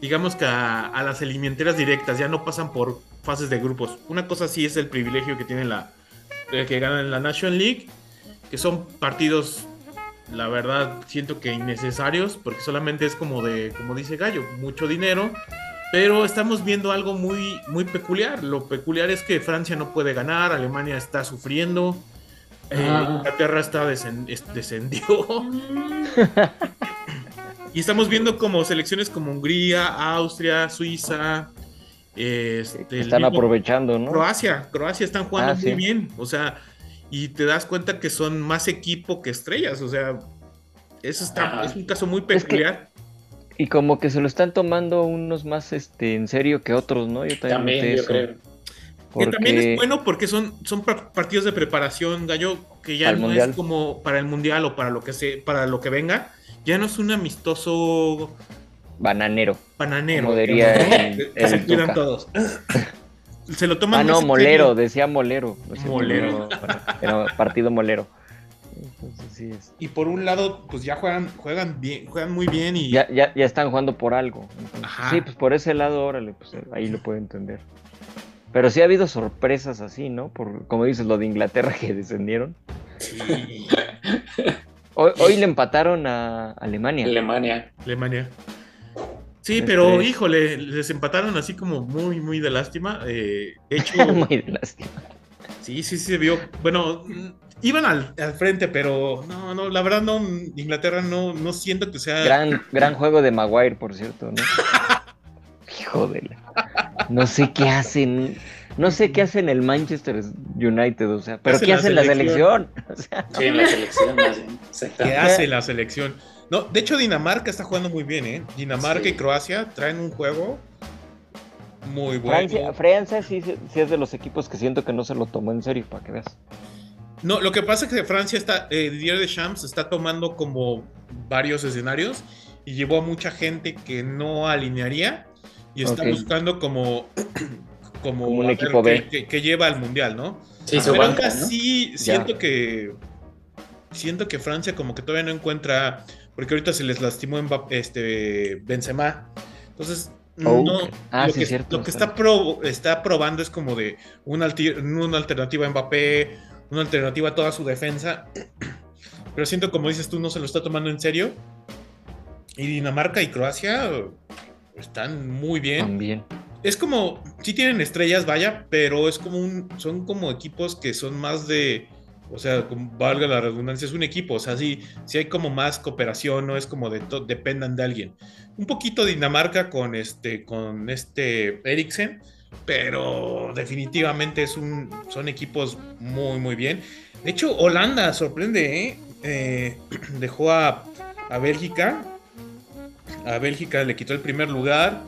digamos que a, las eliminatorias directas, ya no pasan por fases de grupos. Una cosa sí es el privilegio que tiene la, el que ganan la National League, que son partidos la verdad siento que innecesarios porque solamente es como de como dice Gallo mucho dinero pero estamos viendo algo muy muy peculiar lo peculiar es que Francia no puede ganar Alemania está sufriendo eh, Ah. Inglaterra está descen- es- descendió y estamos viendo como selecciones como Hungría Austria Suiza este, Están mismo- aprovechando, ¿no? Croacia, Croacia están jugando Ah, muy sí. bien, o sea, y te das cuenta que son más equipo que estrellas, o sea, eso está, Ajá. es un caso muy Es que- peculiar. Y como que se lo están tomando unos más este en serio que otros, ¿no? Yo también, También, yo creo. Que también porque- es bueno porque son, son par- partidos de preparación, Gallo, que ya no Mundial. es como para el mundial o para lo que se, para lo que venga, ya no es un amistoso bananero. bananero, Como se cuidan todos. se lo toman Ah, no, molero, serio. decía molero. Molero. partido molero. Entonces sí es. Y por un lado, pues ya juegan, juegan bien, juegan muy bien y Ya, ya, ya están jugando por algo. Entonces, Ajá. Sí, pues por ese lado, órale, pues ahí lo puedo entender. Pero sí ha habido sorpresas así, ¿no? Por, como dices, lo de Inglaterra que descendieron. Sí, Hoy, hoy le empataron a Alemania. Alemania. Alemania. Sí, Este- pero híjole, les empataron así como muy, muy de lástima. eh, hecho, Muy de lástima. sí, sí se vio. Bueno, iban al, al frente, pero no, no, la verdad no, Inglaterra no, no siento que sea. Gran, gran juego de Maguire, por cierto, ¿no? Hijo de la... No sé qué hacen. No sé qué hacen el Manchester United, o sea, pero Hace ¿qué la hacen la selección. selección? O sea, Sí, en la selección más bien. ¿Qué hace la selección? No, de hecho, Dinamarca está jugando muy bien, ¿eh? Dinamarca Sí. y Croacia traen un juego muy bueno. Francia, Francia sí, sí es de los equipos que siento que no se lo tomó en serio, para que veas. No, lo que pasa es que Francia está, eh, Didier Deschamps está tomando como varios escenarios y llevó a mucha gente que no alinearía y está buscando como, como, Como un ver equipo qué- B. Que, que lleva al mundial, ¿no? Sí, su Pero banca, Ya. siento que siento que Francia como que todavía no encuentra porque ahorita se les lastimó en este Benzema. Entonces Oh, no ok. Ah, lo sí, que, cierto, lo que está está, pro- está probando es como de una, una alternativa a Mbappé, una alternativa a toda su defensa. Pero siento como dices tú no se lo está tomando en serio. Y Dinamarca y Croacia están muy bien También. es como, sí tienen estrellas, vaya, pero es como un, son como equipos que son más de, o sea, valga la redundancia, es un equipo, o sea, sí, sí hay como más cooperación, no es como de dependan de alguien. Un poquito Dinamarca con este, con este Eriksen, pero definitivamente es un, son equipos muy, muy bien. De hecho, Holanda sorprende, ¿eh? Eh, dejó a, a Bélgica, a Bélgica le quitó el primer lugar.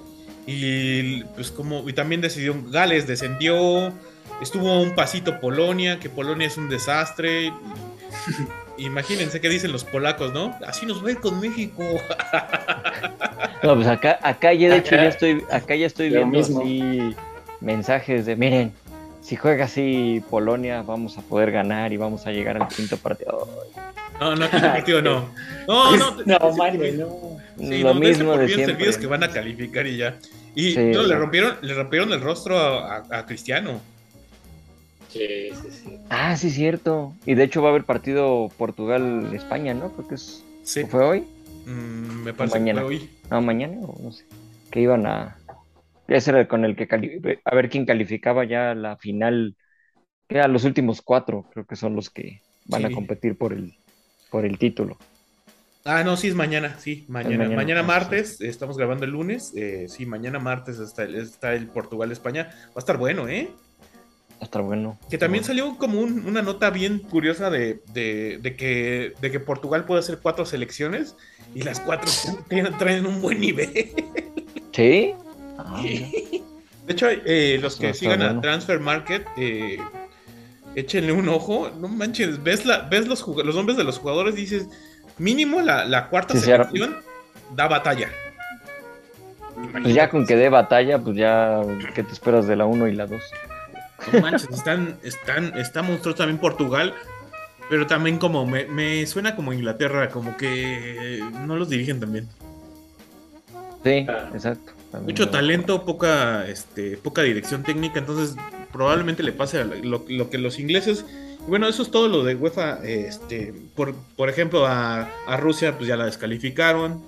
Y pues como y también decidió Gales descendió, estuvo a un pasito Polonia, que Polonia es un desastre. imagínense qué dicen los polacos, ¿no? Así nos ir con México. No, pues acá, acá ya de hecho Acá- ya estoy, acá ya estoy lo viendo mismo. así mensajes de miren, si juega así Polonia, vamos a poder ganar y vamos a llegar al quinto partido. No, no, este partido no. No, no. No, mames, no. Sí, Lo no, mismo de siempre. servidos que van a calificar y ya. Y Sí, no, le no. rompieron, le rompieron el rostro a, a- a Cristiano. Sí, sí, sí. Ah, sí, cierto. Y de hecho va a haber partido Portugal-España, ¿no? Creo que es, Sí. ¿fue hoy? Mm, me parece mañana. que fue hoy. No, mañana o no sé. Que iban a... Ese era el con el que a ver quién calificaba ya la final. Que a los últimos cuatro, creo que son los que van a competir por el, por el título. Ah, no, sí, es mañana, sí, mañana. mañana, Mañana, ah, martes, estamos grabando el lunes. eh, sí, mañana martes está, el- está el Portugal-España. Va a estar bueno, ¿eh? Va a estar bueno. Que también salió como un- una nota bien curiosa de, de- de que, de que Portugal puede hacer cuatro selecciones y las cuatro traen un buen nivel. ¿Sí? Ah. De hecho, eh, los que sigan bueno. a Transfer Market, eh, échenle un ojo. No manches, ves, la, ves los, nombres de los jugadores y dices, mínimo la, la cuarta Sí, selección da batalla. Pues ya con que dé batalla, pues ya, ¿qué te esperas de la 1 y la 2? No manches, están, están, está monstruoso también Portugal, pero también como me, me suena como Inglaterra, como que no los dirigen también. Sí, exacto. También Mucho talento, poca, este, poca dirección técnica, entonces probablemente le pase a lo, lo que los ingleses. Bueno, eso es todo lo de UEFA. Este, por, por ejemplo, a, a Rusia, pues ya la descalificaron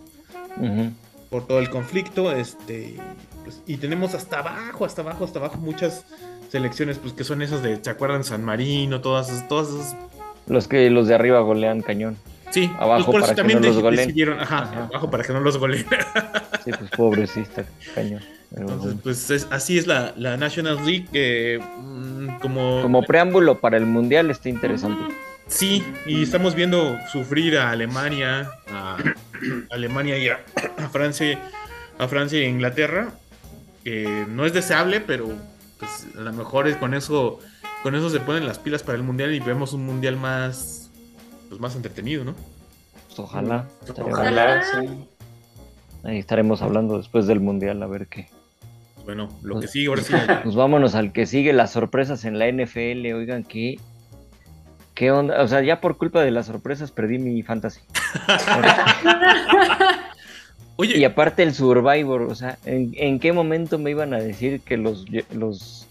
por todo el conflicto. Este, pues, y tenemos hasta abajo, hasta abajo, hasta abajo muchas selecciones, pues que son esas de, ¿se acuerdan? San Marino, todas, todas esas Los que los de arriba golean cañón. Sí, Abajo pues por para que no los goleen. decidieron, ajá, Ajá. abajo para que no los goleen. Sí, pues pobrecita, cañón. Pero Entonces, bueno. pues es- así es la, la National League, que mm, como, Como preámbulo para el mundial está interesante. sí, y estamos viendo sufrir a Alemania, a Alemania y a, a Francia, a Francia e Inglaterra, que no es deseable, pero pues a lo mejor es con eso, con eso se ponen las pilas para el mundial y vemos un mundial más, pues más entretenido, ¿no? Pues ojalá. Ojalá, sí. Ahí estaremos hablando después del mundial a ver qué. Bueno, lo que sigue ahora sí. Pues vámonos al que sigue las sorpresas en la NFL. Oigan, ¿qué, qué onda? O sea, ya por culpa de las sorpresas perdí mi fantasy. Oye, Y aparte el Survivor, o sea, ¿en, en qué momento me iban a decir que los, los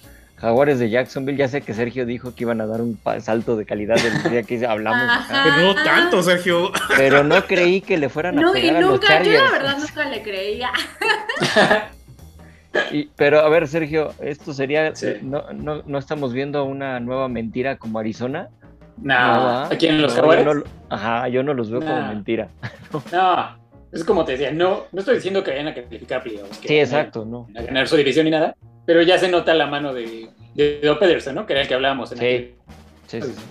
jaguares de Jacksonville, ya sé que Sergio dijo que iban a dar un salto de calidad del día que hablamos, pero no tanto, Sergio. pero no creí que le fueran a No, y pegar a los nunca, yo Chargers. la verdad nunca le creía. Y- pero a ver, Sergio, esto sería, Sí. no, no, no estamos viendo una nueva mentira como Arizona. No, ¿va? aquí en los No, yo jaguares. no ajá, yo no los veo como mentira. No, es como te decía, no, no estoy diciendo que vayan a calificar playoffs, Sí, exacto, no. A ganar su división ni nada, pero ya se nota la mano de, de Pedersen, ¿no? Que era el que hablábamos en Sí. aquel- Sí, sí, sí.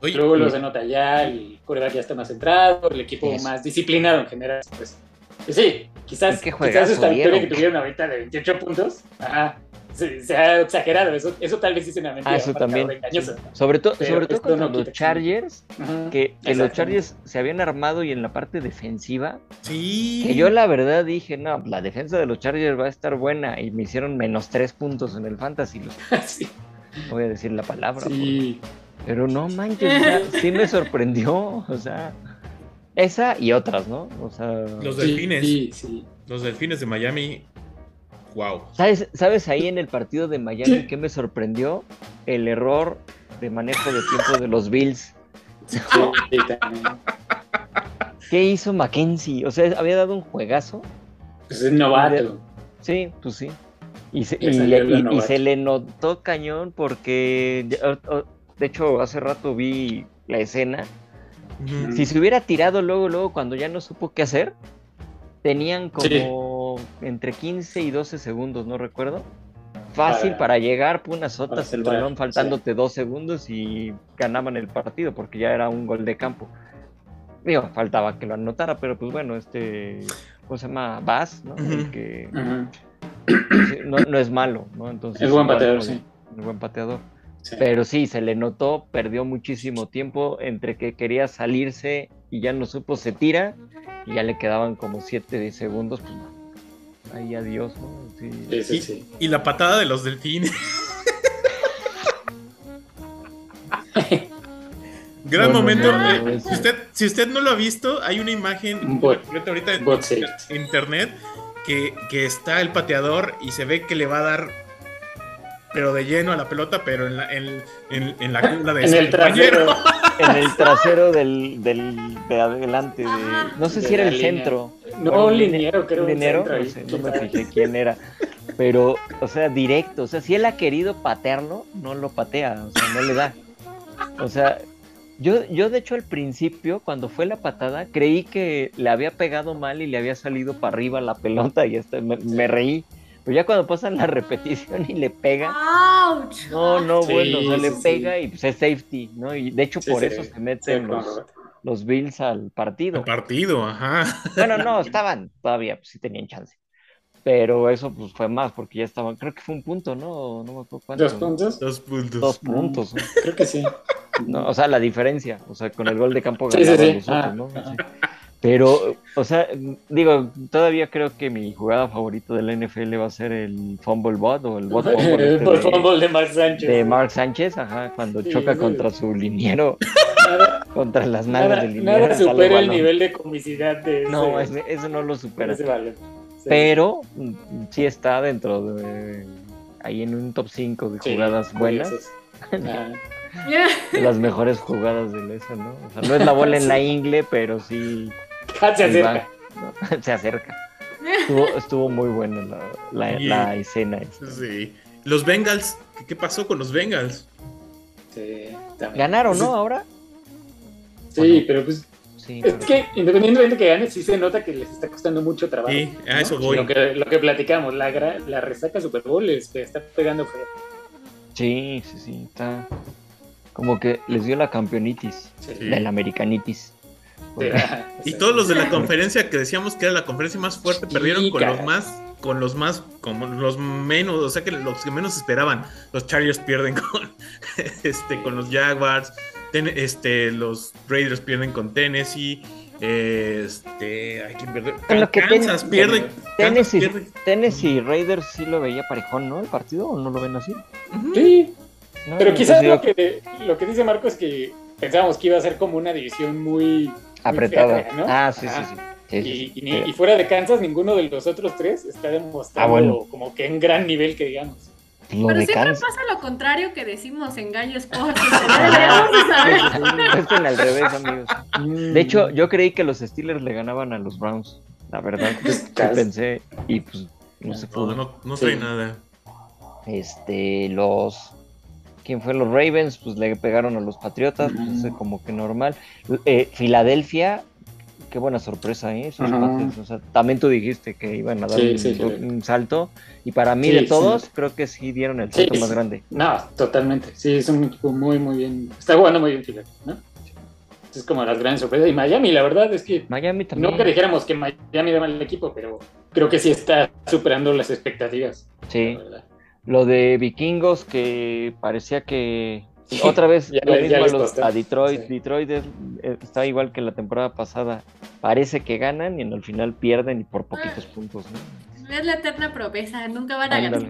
Oye, Luego lo se nota ya, el quarterback ya está más centrado, el equipo más disciplinado en general. Pues, pues sí, quizás, ¿Qué quizás esta victoria que tuvieron ahorita de 28 puntos, ajá, se, se ha exagerado. Eso, eso tal vez sí es una mentira. Ah, eso también. engañosa. Sobre todo, Pero sobre todo contra no los Chargers, que, que los. Chargers se habían armado y en la parte defensiva, sí. que yo la verdad dije, no, la defensa de los Chargers va a estar buena y me hicieron menos tres puntos en el fantasy. los- sí, Voy a decir la palabra. sí. Pero no manches, sí me sorprendió, o sea, esa y otras, ¿no? O sea, Los Sí, delfines. Sí, sí. Los delfines de Miami. Wow. ¿sabes, ¿sabes ahí en el partido de Miami qué me sorprendió? El error de manejo de tiempo de los Bills. Sí. ¿Qué hizo Mackenzie? O sea, había dado un juegazo. Pues es novato. Sí, pues sí. Y se, Le y- salió y- lo y novato. se le notó cañón porque, de hecho, hace rato vi la escena. Si se hubiera tirado luego, luego, cuando ya no supo qué hacer, tenían como entre 15 y 12 segundos, no recuerdo. Fácil Para- para, llegar, pum, azotas el balón faltándote dos segundos y ganaban el partido porque ya era un gol de campo. Digo, faltaba que lo anotara, pero pues bueno, este, ¿cómo se llama? Bass, ¿no? El Ujú. que no, no es malo, ¿no? Entonces, Es buen pateador, sí. Es buen pateador. Sí. Pero sí, se le notó, perdió muchísimo tiempo entre que quería salirse y ya no supo, se tira y ya le quedaban como 7 segundos, pues. Ahí adiós, ¿no? Sí. Sí, sí, Y, sí. y la patada de los delfines. Gran No, momento. no, Eh, no, si, usted, si usted no lo ha visto, hay una imagen Un bot. ahorita en internet que, que está el pateador y se ve que le va a dar pero de lleno a la pelota, pero en la, en, en- en la cola de En el trasero. En el trasero del, del de adelante, de, no sé De si era el línea. centro. No, un line- liniero, creo. centro no, ahí. sé, no me fijé quién era. Pero, o sea, directo. O sea, si él ha querido patearlo, no lo patea. O sea, no le da. O sea, yo, yo de hecho al principio, cuando fue la patada, creí que le había pegado mal y le había salido para arriba la pelota y me, me reí. Pero ya cuando pasan la repetición y le pega, ¡Auch! no, no, Sí, bueno, o sea, le sí, sí. pega y pues es safety, ¿no? Y de hecho Sí, por sí, eso sí. se meten Sí, los, los Bills al partido. partido, ajá. Bueno, no, estaban todavía, pues sí tenían chance. pero eso pues fue más porque ya estaban, creo que fue un punto, ¿no? No me acuerdo cuánto. ¿Dos puntos? Dos puntos. Dos puntos. ¿no? Creo que sí. No, o sea, la diferencia, o sea, con el gol de campo Sí, sí, ganaban sí. los otros, Ah, ¿no? Pero, o sea, digo, todavía creo que mi jugada favorita de la NFL va a ser el fumble bot o el bot fumble este de, fumble de Mark Sánchez. de Mark Sánchez, ajá, cuando Sí, choca contra su liniero, Nada, contra las nalgas nada, del liniero. nada supera el nivel de comicidad de ese, No, ese- eso no lo supera. ese balón. Sí. Pero mm, sí está dentro de ahí en un top 5 de Sí, jugadas buenas, las mejores jugadas de esa, ¿no? O sea, no es la bola en la ingle, pero sí se va, acerca. ¿no? Se acerca. Estuvo, estuvo muy buena la, la, la escena. esta. Sí. Los Bengals, ¿qué, pasó con los Bengals? Sí, también. Ganaron, ¿no? Ahora. Sí, pero pues Sí. es pero- que independientemente que gane, sí se nota que les está costando mucho trabajo. Sí, a eso voy. Lo que, lo que platicamos, la, gra- la resaca Super Bowl les está pegando feo. Sí, sí, sí. Está como que les dio la campeonitis, Sí. la americanitis. Sí, Y todos los de la conferencia que decíamos que era la conferencia más fuerte perdieron con los más, con los más, como los menos, o sea que los que menos esperaban. Los Chargers pierden con, este, con los Jaguars, ten- este, los Raiders pierden con Tennessee, este, hay que perder. En lo que Kansas ten- pierde, Kansas Tennessee, pierde. Tennessee Raiders sí lo veía parejón, ¿no? El partido o no lo ven así. Sí, No, pero quizás lo que, lo que dice Marco es que pensábamos que iba a ser como una división muy apretada. ¿no? Ah, sí, sí, sí. Y, sí. y ni- y fuera de Kansas, ninguno de los otros tres está demostrando Ah, bueno. como que en gran nivel que digamos. Lo Pero siempre Kansas. pasa lo contrario que decimos en Gallo Sports. Están al revés, amigos. De hecho, yo creí que los Steelers le ganaban a los Browns. La verdad, Pues, casi. pensé y pues no se No, pudo. no, no Sí. trae nada. Este, los. ¿Quién fue? Los Ravens, pues le pegaron a los Patriotas, pues, eh, como que normal. Eh, Filadelfia, qué buena sorpresa, ¿eh? O sea, también tú dijiste que iban a dar Sí, un, sí, sí. un salto, y para mí Sí, de todos, creo que sí dieron el salto más grande. No, totalmente. Sí, es un equipo muy, muy bien. Está jugando muy bien Philadelphia, ¿no? Es como las grandes sorpresas. Y Miami, la verdad es que Miami también. no que dijéramos que Miami era mal equipo, pero creo que sí está superando las expectativas. Sí, la. Lo de Vikingos que parecía que otra vez Ya lo ya mismo les los- a Detroit. Sí. Detroit es- eh, está igual que la temporada pasada. Parece que ganan y en el final pierden y por poquitos puntos. ¿no? Es la eterna promesa, nunca van a ganar.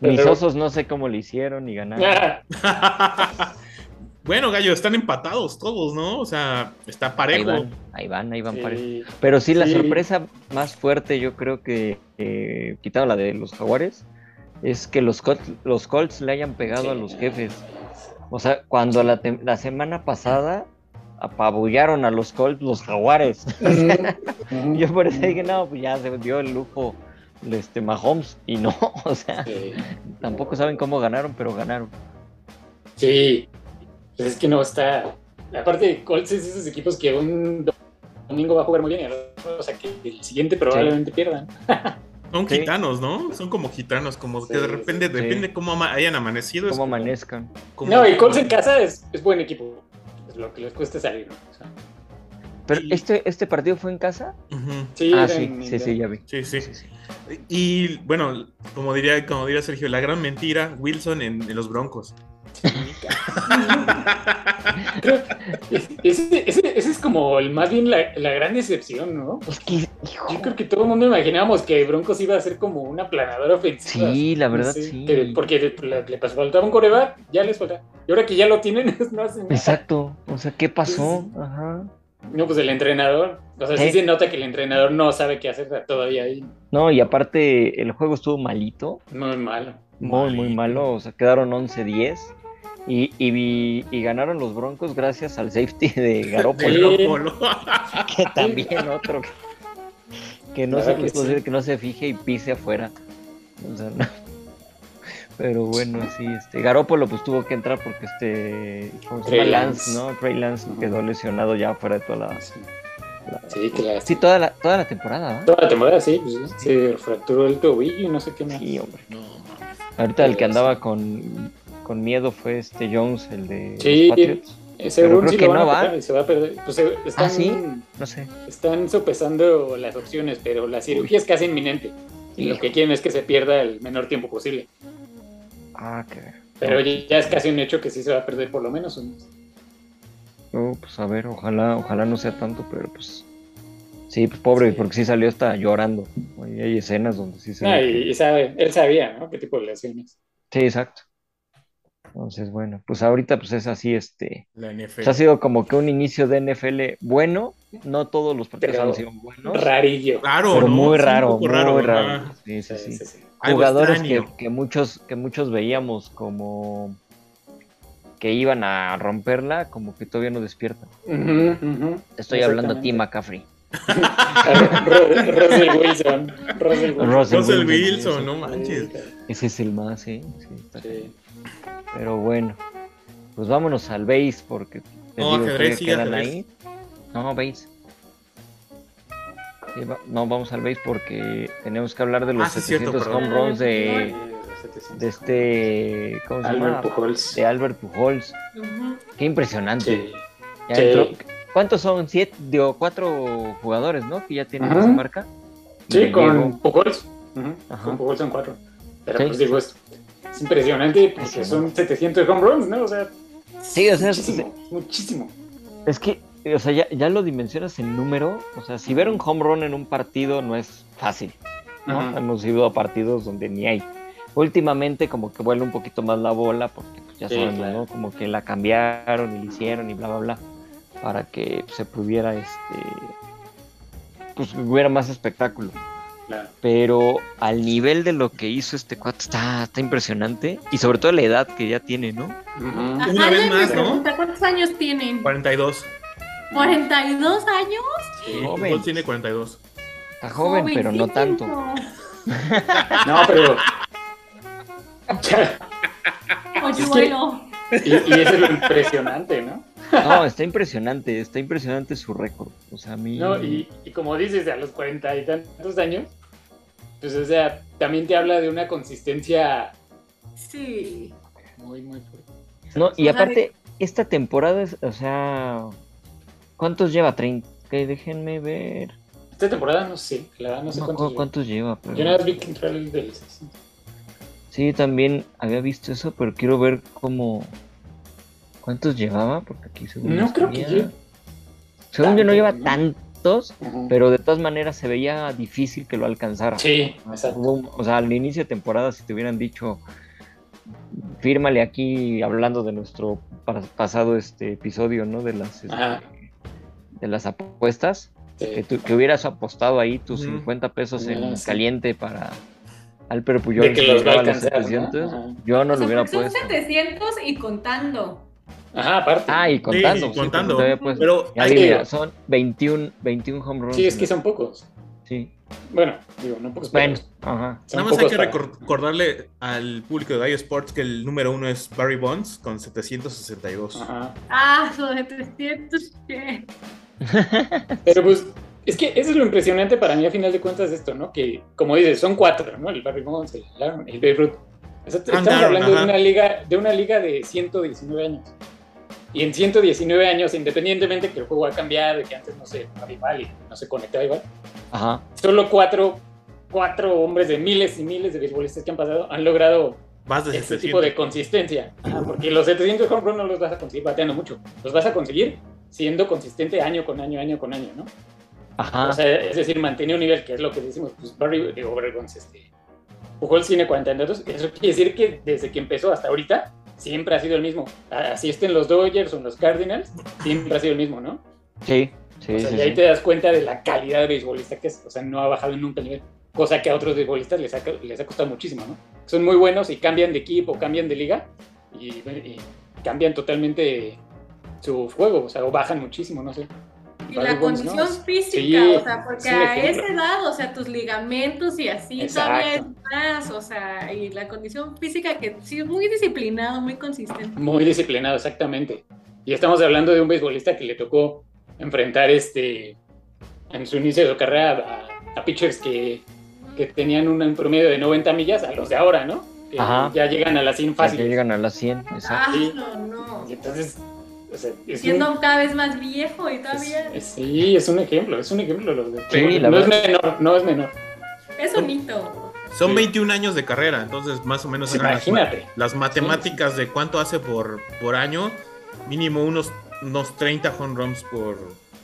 Mis Pero- osos no sé cómo le hicieron y ganaron. Ah, bueno, gallo, están empatados todos, ¿no? O sea, está Ahí parejo. van, ahí van, ahí van parejo. sí. Pero sí, la Sí. sorpresa más fuerte, yo creo que, eh, quitando la de los Jaguares, es que los Colts, los Colts le hayan pegado a los jefes. O sea, cuando la, la semana pasada apabullaron a los Colts los Jaguares. Yo por eso dije, no, pues ya se dio el lujo este Mahomes. Y no, o sea, Sí. tampoco saben cómo ganaron, pero ganaron. Sí, pues es que no está. Aparte, Colts es esos equipos que un domingo va a jugar muy bien, o sea que el siguiente probablemente pierdan. Son Sí. gitanos, ¿no? Son como gitanos, como Sí, que de repente, sí. depende cómo ama- hayan amanecido. Cómo como- amanezcan. como- No, y Colts en casa es, es buen equipo. Es lo que les cuesta salir. ¿no? O sea, Pero Y- este, este partido fue en casa. Sí, ah, sí, en- sí, sí, ya vi. Sí, sí. Y bueno, como diría, como diría Sergio, la gran mentira, Wilson en, en los Broncos. Ese, ese- ese es como el, más bien la, la gran excepción, ¿no? Es que, hijo. Yo creo que todo el mundo imaginábamos que Broncos iba a ser como una planadora ofensiva. Sí, la No verdad sé, sí. que- porque le, le pasó- faltaba un coreback, ya les falta. Y ahora que ya lo tienen, no hacen nada. Exacto. O sea, ¿qué pasó? Ajá. No, pues el entrenador. O sea, sí ¿Eh? se nota que el entrenador no sabe qué hacer todavía ahí. No, y aparte el juego estuvo malito, Muy malo. muy, muy malo, o sea, quedaron 11-10 y, y, ganaron los Broncos gracias al safety de Garoppolo, Sí. Polo. que también otro que, que no Claro sé que es posible sí. que no se fije y pise afuera. O sea, no. Pero bueno, sí, este Garoppolo pues tuvo que entrar porque este ¿cómo se llama? Lance. ¿no? Trey Lance quedó lesionado ya fuera de toda la Sí, sí toda la toda la temporada, ¿ah? Toda la temporada, sí, pues, sí, se fracturó el tobillo y no sé qué más. Sí, hombre. No. Ahorita el que andaba con, con miedo fue este Jones, el de Sí. los Patriots. Eh, Según creo sí que lo van no a va. y se va a perder. Pues eh, están, ¿Ah, sí? No sé. están sopesando las opciones, pero la cirugía es casi inminente. Y lo que quieren es que se pierda el menor tiempo posible. Ah, que. Pero ya ya es casi un hecho que sí se va a perder por lo menos un mes. no, pues a ver, ojalá, ojalá no sea tanto, pero pues. Sí, pues pobre, Sí. porque sí salió hasta llorando. Hay escenas donde sí se. Ah, y sabe, él sabía, ¿no? Qué tipo de lesiones. Sí, exacto. Entonces, bueno, pues ahorita pues es así, este. La NFL. Pues ha sido como que un inicio de NFL bueno. No todos los partidos Pero han sido buenos. Rarillo. Raro, pero ¿no? muy raro, muy raro, raro. ajá. Sí, sí, Sí, sí. sí, sí. Algo Jugadores que, muchos, que muchos veíamos como que iban a romperla, como que todavía no despiertan. Estoy hablando de Tim Exactamente. McCaffrey. Russell Wilson. Russell Wilson. Russell Wilson, no manches. Ese es el más, sí. sí, está- Sí. Pero bueno, pues vámonos al base porque te No, digo que ajedrez, sí, quedan ajedrez. ahí. No, base. Sí, va- no, vamos al base porque tenemos que hablar de los Ah, sí, cierto, 700 perdón. home runs de, de este, ¿cómo se llama? Albert Pujols. De Albert Pujols. Qué impresionante. Sí. Ya Sí. entró- ¿Cuántos son? Siete, digo, cuatro jugadores, ¿no? Que ya tienen Ajá. esa marca. Sí, con Pujols. Con Pujols son cuatro. Pero Sí. pues digo, es, es impresionante porque son 700 home runs, ¿no? O sea, Sí, o sea, es, muchísimo, muchísimo. es que, o sea, ya, ya lo dimensionas en número. O sea, si ver un home run en un partido no es fácil, ¿no? Ajá. Hemos ido a partidos donde ni hay. Últimamente como que vuela un poquito más la bola porque pues, ya Sí, claro. ¿no? Como que la cambiaron y la hicieron y bla, bla, bla. Para que se pudiera, este... Pues hubiera más espectáculo. Claro. pero al nivel de lo que hizo este cuate está, está impresionante y sobre todo la edad que ya tiene, ¿no? Ujú. Ajá, Una vez más, ¿no? ¿Cuántos años tienen? 42. ¿42 años? Sí, Joven. Tiene 42. Está joven, pero no tanto. No, pero. Y eso es lo impresionante, ¿no? No, está impresionante, está impresionante su récord. O sea, a mí... No, y, y como dices, a los cuarenta y tantos años, pues o sea, también te habla de una consistencia Sí. muy, muy fuerte. No, y aparte, esta temporada, es, o sea... ¿Cuántos lleva? 30. Que déjenme ver. Esta temporada no sé, la verdad no sé No cuántos. cuántos lleva. pero- Yo nada más vi que entró el del 60. Sí, también había visto eso, pero quiero ver cómo... ¿Cuántos llevaba? Porque aquí según No creo que lleve Según yo no lleva ¿no? Tantos, Ujú. pero de todas maneras se veía difícil que lo alcanzara. Sí, exacto. O sea, al inicio de temporada, si te hubieran dicho, fírmale aquí hablando de nuestro pa- pasado este episodio, ¿no? De las, este, de las apuestas, que, Sí. tú- que hubieras apostado ahí tus Ujú. 50 pesos en Ah, sí. caliente para Alper Puyol. De que los va a alcanzar, ¿no? 700, Ajá. yo no O lo sea, hubiera porque son puesto. 700 y contando. Ajá, aparte. Ah, y contando. sí, sí, contando. puedes- Pero hay que- son 21, 21 home runs. sí, es que son pocos. Sí. Bueno, digo, no pocos. Bueno, ajá. son Nada más hay que para- recordarle al público de Gallo Sports que el número uno es Barry Bonds con 762. Ajá. Ah, son de 300. ¿qué? Pero pues, es que eso es lo impresionante para mí a final de cuentas de esto, ¿no? Que, como dices, son cuatro, ¿no? El Barry Bonds, el Aaron, el Babe Ruth. O sea, estamos hablando de una, liga, de una liga de 119 años. Y en 119 años, independientemente que el juego ha cambiado y que antes no se igual y no se conectaba igual, Ajá. solo cuatro, cuatro hombres de miles y miles de beisbolistas que han pasado han logrado Más de 700. tipo de consistencia. Ajá, porque los 700 home run no los vas a conseguir bateando mucho. Los vas a conseguir siendo consistente año con año, año con año, ¿no? Ajá. O sea, es decir, mantener un nivel que es lo que decimos, pues Barry, digo, Barry Bonds, este, Pujols tiene 42, eso quiere decir que desde que empezó hasta ahorita, siempre ha sido el mismo. Así estén los Dodgers o en los Cardinals, siempre ha sido el mismo, ¿no? Sí, sí, o sea, sí, y ahí sí. te das cuenta de la calidad de beisbolista que es, o sea, no ha bajado nunca el nivel, cosa que a otros beisbolistas les ha, les ha costado muchísimo, ¿no? Son muy buenos y cambian de equipo, cambian de liga y, y cambian totalmente su juego, o sea, o bajan muchísimo, no sé. Y la condición física, Sí, o sea, porque es a esa edad, o sea, tus ligamentos y así Exacto. todavía es más, o sea, y la condición física que sí es muy disciplinado, muy consistente. Muy disciplinado, exactamente. Y estamos hablando de un beisbolista que le tocó enfrentar este en su inicio de su carrera a, a pitchers que, que tenían un promedio de 90 millas a los de ahora, ¿no? Que Ajá. ya llegan a la 100 Ya fácil. que llegan a las 100, exacto. Ah, no, no. Y entonces, o sea, es Siendo un- cada vez más viejo y todavía es- sí, es un ejemplo, es un ejemplo. Los de Sí, la no es menor, no es menor. es un hito. Son Sí. 21 años de carrera, entonces más o menos las- imagínate. las matemáticas de cuánto hace por, por año, mínimo unos, unos 30 home runs por,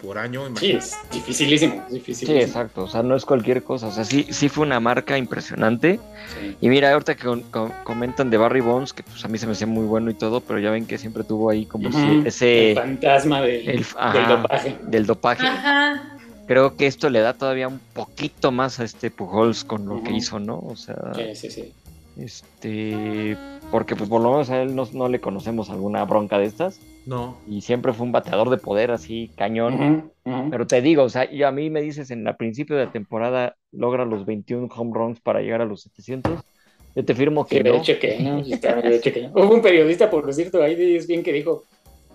por año. Sí, es dificilísimo, Sí, exacto. O sea, no es cualquier cosa. O sea, sí, sí fue una marca impresionante. Sí. Y mira, ahorita que con- con- comentan de Barry Bonds, que pues a mí se me hacía muy bueno y todo, pero ya ven que siempre tuvo ahí como si- ese el fantasma del, el- del ajá. dopaje. del dopaje. Ajá. Creo que esto le da todavía un poquito más a este Pujols con lo que hizo, ¿no? O sea, Sí, sí, sí. este, porque pues por lo menos a él no, no le conocemos alguna bronca de estas No. y siempre fue un bateador de poder así cañón. Pero te digo, o sea, yo a mí me dices en el principio de la temporada logra los 21 home runs para llegar a los 700. Yo te firmo Sí, que de no. hecho que no, sí, está de hecho que no. Hubo un periodista, por cierto, ahí es bien que dijo,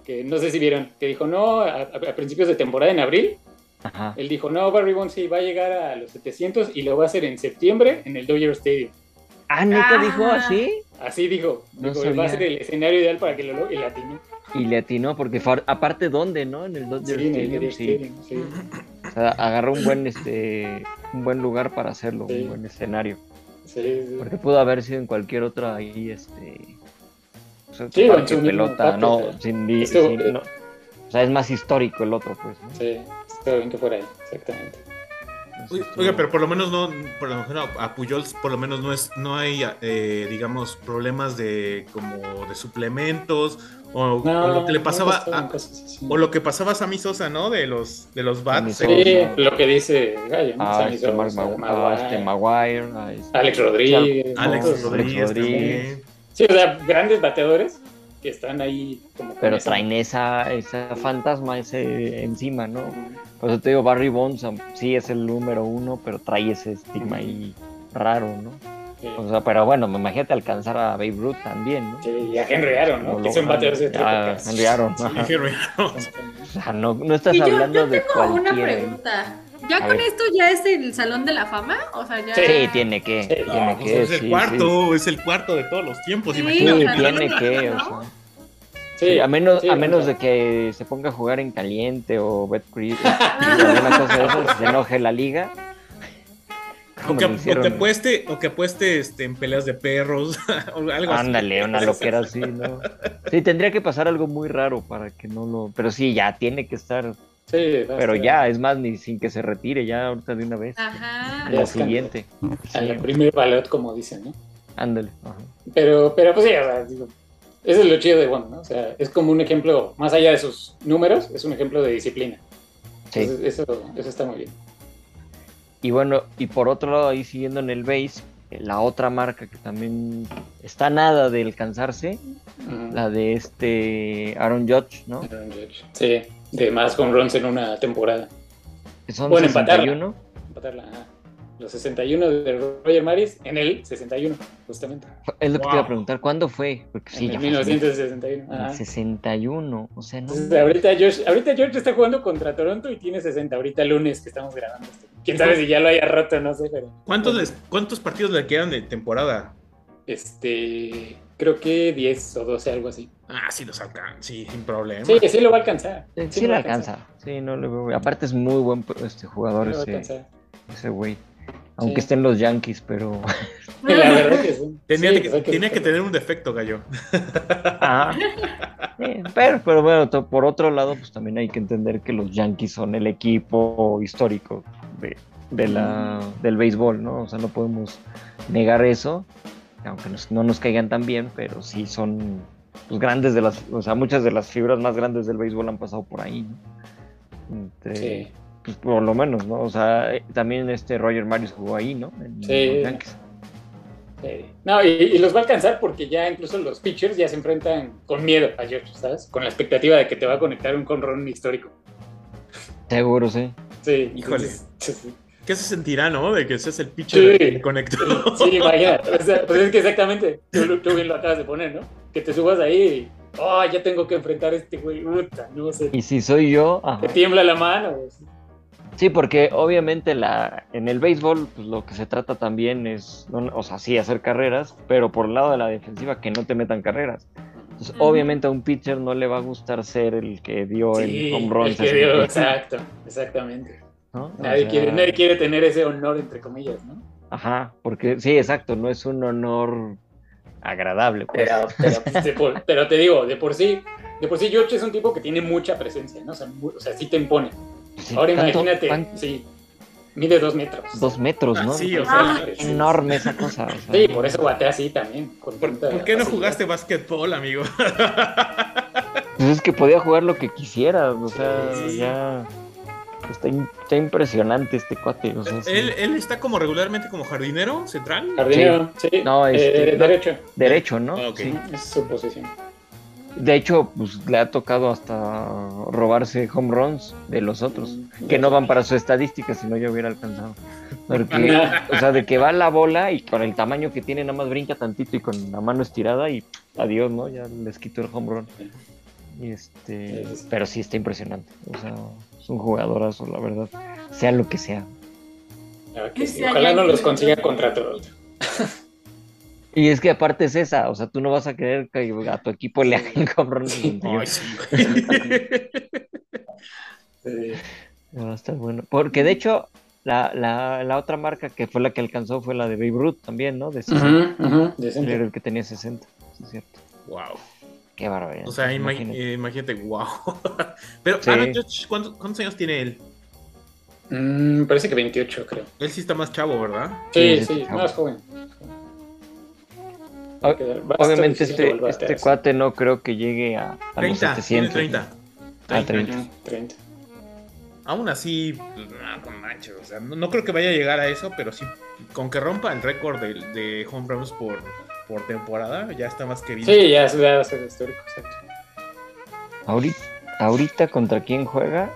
que no sé si vieron, que dijo, no, a, a principios de temporada, en abril, Ajá. él dijo, no, Barry Bonds sí va a llegar a los 700 y lo va a hacer en septiembre en el Dodger Stadium. Ah, ¿neta Ah. dijo así? Así dijo, No dijo, va a ser el escenario ideal para que lo logre, y latino. Y le atinó, porque aparte, ¿dónde, no? En el Sí, Dodger el Stadium, sí. Sí. O sea, agarró un buen, este, un buen lugar para hacerlo, Sí. un buen escenario. Sí, sí. Porque pudo haber sido en cualquier otra ahí, este... o sea, Sí, parque mismo pelota, no, sea, sin, esto- sin- no. O sea, es más histórico el otro, pues, ¿no? Sí, está bien que fuera ahí, exactamente. Oiga, estuvo- pero por lo menos no, por lo menos a Pujols por lo menos no es, no hay, eh, digamos, problemas de como de suplementos o, o lo que le no pasaba a- o lo que pasaba a Sammy Sosa, ¿no? De los de los bats. Sammy Sí, Sosa. lo que dice Gallo, ¿no? a Sammy este, Sosa, Maguire, este Maguire, a este- Alex Rodríguez. Alex Rodríguez Rodríguez. Sí, o sea, grandes bateadores que están ahí como pero esa- traen esa, esa fantasma ese encima, ¿no? Por eso te digo, Barry Bonds sí es el número uno, pero trae ese estigma ahí raro, ¿no? Sí, O sea, pero bueno, imagínate alcanzar a Babe Ruth también, ¿no? sí, y a Henry Aaron, ¿no? No que son logran. bateadores de Ah. Henry Aaron, Sí. O sea, no, no estás Y yo, hablando yo de tengo una pregunta. ¿Ya A con ver. esto ya es el Salón de la Fama? O sea, ya... Sí, tiene que, Sí, tiene No, pues que, es el sí, cuarto, es el cuarto de todos los tiempos, Sí, Sí, imagínate. o sea, tiene que, o sea. Sí, Sí, a menos, sí, a menos o de que se ponga a jugar en caliente o Betcris, alguna cosa de eso, se enoje la liga. O que, o que apueste, o que apueste este, en peleas de perros, o algo así. Ándale, una loquera así, ¿no? Sí, tendría que pasar algo muy raro para que no lo. Pero sí, ya tiene que estar. Sí. Pero ya, es más, ni sin que se retire, ya ahorita de una vez. Ajá. La siguiente. A la Sí, primer balot, como dicen, ¿no? ándale. ajá. Pero, pero pues sí, o sea, digo, eso es lo chido de Wanda, ¿no? O sea, es como un ejemplo, más allá de sus números, es un ejemplo de disciplina. Sí. Entonces, eso, eso está muy bien. Y bueno, y por otro lado, ahí siguiendo en el base, eh, la otra marca que también está nada de alcanzarse, la de este Aaron Judge, ¿no? Aaron Judge. Sí, de más home runs en una temporada. Son Bueno, empatarla. 61. Empatarla, ajá. Los 61 de Roger Maris en el 61, justamente. Es lo que te iba a Wow. preguntar, ¿cuándo fue? Porque sí, en ya el fue hace 1961. mucho. ajá. 61, o sea, no. Entonces, ahorita George, ahorita George está jugando contra Toronto y tiene 60. Ahorita lunes que estamos grabando esto. Quién sabe si ya lo haya roto, no sé, pero. ¿Cuántos, les- ¿Cuántos partidos le quedan de temporada? Este. Creo que 10 o 12, algo así. Ah, sí los alcanza, sí, sin problema. Sí, sí lo va a alcanzar. Sí, Sí sí lo alcanza. Sí, no le veo. Aparte es muy buen este jugador Sí lo ese, ese güey. Aunque Sí. estén los Yankees, pero. La verdad que sí. Tenía, Sí, que, tenía que tener un defecto, gallo. Ah. Sí, pero, pero bueno, por otro lado, pues también hay que entender que los Yankees son el equipo histórico de, de la, del béisbol, ¿no? O sea, no podemos negar eso, aunque nos- no nos caigan tan bien, pero sí son pues, grandes de las, o sea, muchas de las fibras más grandes del béisbol han pasado por ahí, ¿no? Entre- Sí. pues, por lo menos, ¿no? O sea, también este Roger Maris jugó ahí, ¿no? En Sí. los Yankees. Sí. No, y, y los va a alcanzar porque ya incluso los pitchers ya se enfrentan con miedo a George, ¿sabes? Con la expectativa de que te va a conectar un conrón histórico. Seguro, sí. Sí. Híjole. entonces, ¿Qué se sentirá, no? De que seas el pitcher Sí. que conectó. Sí, imagínate. O sea, pues es que exactamente, tú, bien lo acabas de poner, ¿no? Que te subas ahí y, oh, ya tengo que enfrentar a este güey, puta, no sé. Y si soy yo, ajá. Te tiembla la mano. Sí, porque obviamente la, en el béisbol pues, lo que se trata también es, o sea, sí, hacer carreras, pero por el lado de la defensiva que no te metan carreras. Entonces, obviamente a un pitcher no le va a gustar ser el que dio Sí, el home run. el que dio, exacto, exactamente. ¿No? O Nadie, sea, quiere, nadie quiere tener ese honor, entre comillas, ¿no? Ajá, porque sí, exacto, no es un honor agradable. Pues. Pero, pero, pues, pero te digo, de por sí, de por sí George es un tipo que tiene mucha presencia, ¿no? O sea, mu- o sea sí te impone. Sí, Ahora ¿cuánto- imagínate, sí, mide dos metros. Dos metros, Ah, ¿no? sí, o Ah, sea, sí. enorme esa cosa. o sea, Sí, por eso batea así también. con ¿por, qué no facilidad. jugaste básquetbol, amigo? Pues es que podía jugar lo que quisiera, o sea, Sí. ya está, in- está impresionante este cuate. O sea, sí. él, él está como regularmente como jardinero central. Jardinero, sí. No, este, eh, no. derecho. Derecho, ¿no? Ah. Sí. Es su posición. De hecho, pues le ha tocado hasta robarse home runs de los otros, que no van para su estadística, si no yo hubiera alcanzado. Porque, o sea, de que va la bola y con el tamaño que tiene, nada más brinca tantito y con la mano estirada y adiós, ¿no? Ya les quito el home run. Y este, pero sí está impresionante. O sea, un jugadorazo, la verdad. Sea lo que sea. Ah, que sí. Sí, Ojalá no que- los consiga contra todos. Y es que aparte es esa, o sea, tú no vas a querer que a tu equipo le hagan. Ay, sí. Sí. Va a estar bueno. Porque de hecho, la, la, la otra marca que fue la que alcanzó fue la de Babe Ruth también, ¿no? De 60. Ujú, ujú, Él decente. era el que tenía 60, sí es cierto. Wow. Qué barbaridad. O sea, ima- imagínate. eh, imagínate, wow. Pero, Sí. Aaron Judge, ¿cuántos, cuántos años tiene él? Mm, parece que 28, creo. Él sí está más chavo, ¿verdad? Sí, Sí, más joven. Obviamente este, este cuate no creo que llegue a, a los 30, tiene 700. 30. Ah, 30. Ujú, 30. Aún así, pues, no, con manches, o sea, no, no creo que vaya a llegar a eso, pero sí, con que rompa el récord de, de home runs por, por temporada, ya está más que bien. Sí, ya se va a ser histórico, exacto. Ahorita, ahorita contra quién juega?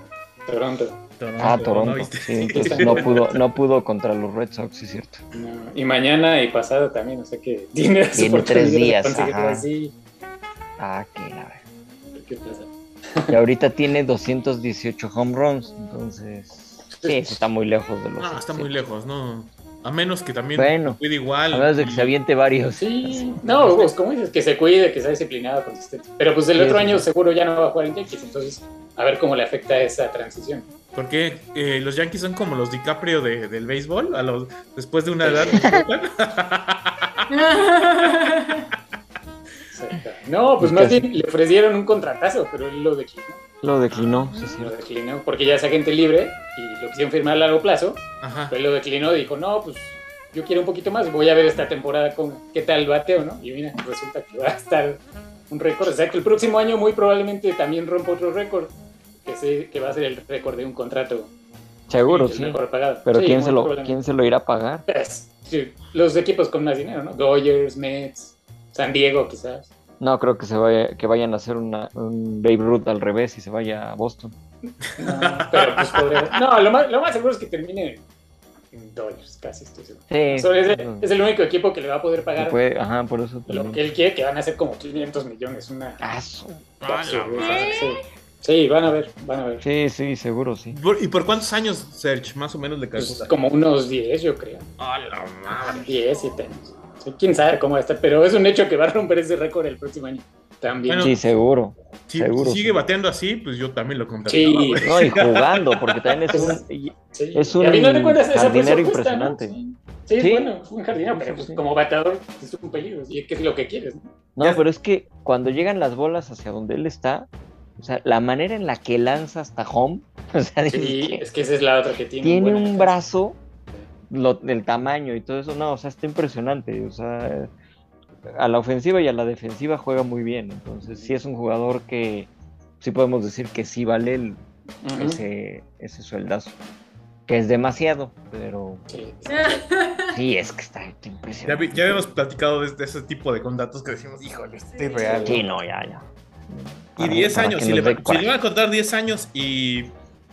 Toronto. Toronto, Ah, ¿no Toronto. viste? Sí, entonces no pudo, no pudo contra los Red Sox, sí es cierto. No, Y mañana y pasado también, o sea que tiene, Tiene tres días, conseguirlo ajá. así. Ah, qué la verdad. ¿Qué pasa? Y ahorita tiene 218 home runs, entonces sí, está muy lejos de los. No, está muy 700. lejos, no. A menos que también Bueno, cuide igual. A menos de que se aviente varios. Sí, no, pues como dices, que se cuide, que sea disciplinado, consistente. Pero pues el Sí, otro sí, año seguro ya no va a jugar en Yankees, entonces a ver cómo le afecta esa transición. Porque eh, los Yankees son como los DiCaprio de- del béisbol, a los, después de una edad. No, pues más bien le ofrecieron un contratazo, pero él lo declinó. Lo declinó, sí, sí. Lo declinó porque ya es agente libre y lo quisieron firmar a largo plazo, Ajá. pero él lo declinó y dijo, no, pues yo quiero un poquito más, voy a ver esta temporada con qué tal bateo, ¿no? Y mira, resulta que va a estar un récord, o sea que el próximo año muy probablemente también rompa otro récord, que, se, que va a ser el récord de un contrato Seguro, sí. mejor pagado. Pero Sí, ¿quién, se lo, probablemente. ¿quién se lo irá a pagar? Pues, sí, los equipos con más dinero, ¿no? Dodgers, Mets, San Diego quizás. No, creo que se vaya, que vayan a hacer una, un Babe Ruth al revés y se vaya a Boston. No, pero pues podría- No, lo más, lo más seguro es que termine en Dodgers, casi estoy seguro. Sí. Es, el- es el único equipo que le va a poder pagar puede- ajá, por eso lo que él quiere, que van a ser como 500 millones. Una Ah, su- sí. sí, van a ver, van a ver. Sí, sí, seguro, sí. ¿Y por cuántos años, Serge, más o menos le Pues, calcula? como unos 10, yo creo. Ah, la madre. 10, 7 años. Quién sabe cómo va a estar, pero es un hecho que va a romper ese récord el próximo año. También. Bueno, Sí, seguro. Si, Seguro, si sigue sí. bateando así, pues yo también lo contrataría. Sí. No, y jugando, porque también es un... Sí. Es jardinero impresionante. Sí, Sí, es Sí. bueno, es un jardinero, pero pues, Sí. como bateador es un peligro. Y es que es lo que quieres, ¿no? No, pero es que cuando llegan las bolas hacia donde él está, o sea, la manera en la que lanza hasta home, o sea, Sí, que es que esa es la otra que tiene. tiene un brazo lo- del tamaño y todo eso, no, o sea, está impresionante, o sea, a la ofensiva y a la defensiva juega muy bien, entonces sí es un jugador que sí podemos decir que sí vale el- ese, ese sueldazo, que es demasiado, pero Sí. sí es que está impresionante. ya habíamos platicado de, de ese tipo de contratos que decimos, híjole, este es real. Sí, no, ya, ya. Y Para- 10 para años, si le, si le van a contar 10 años y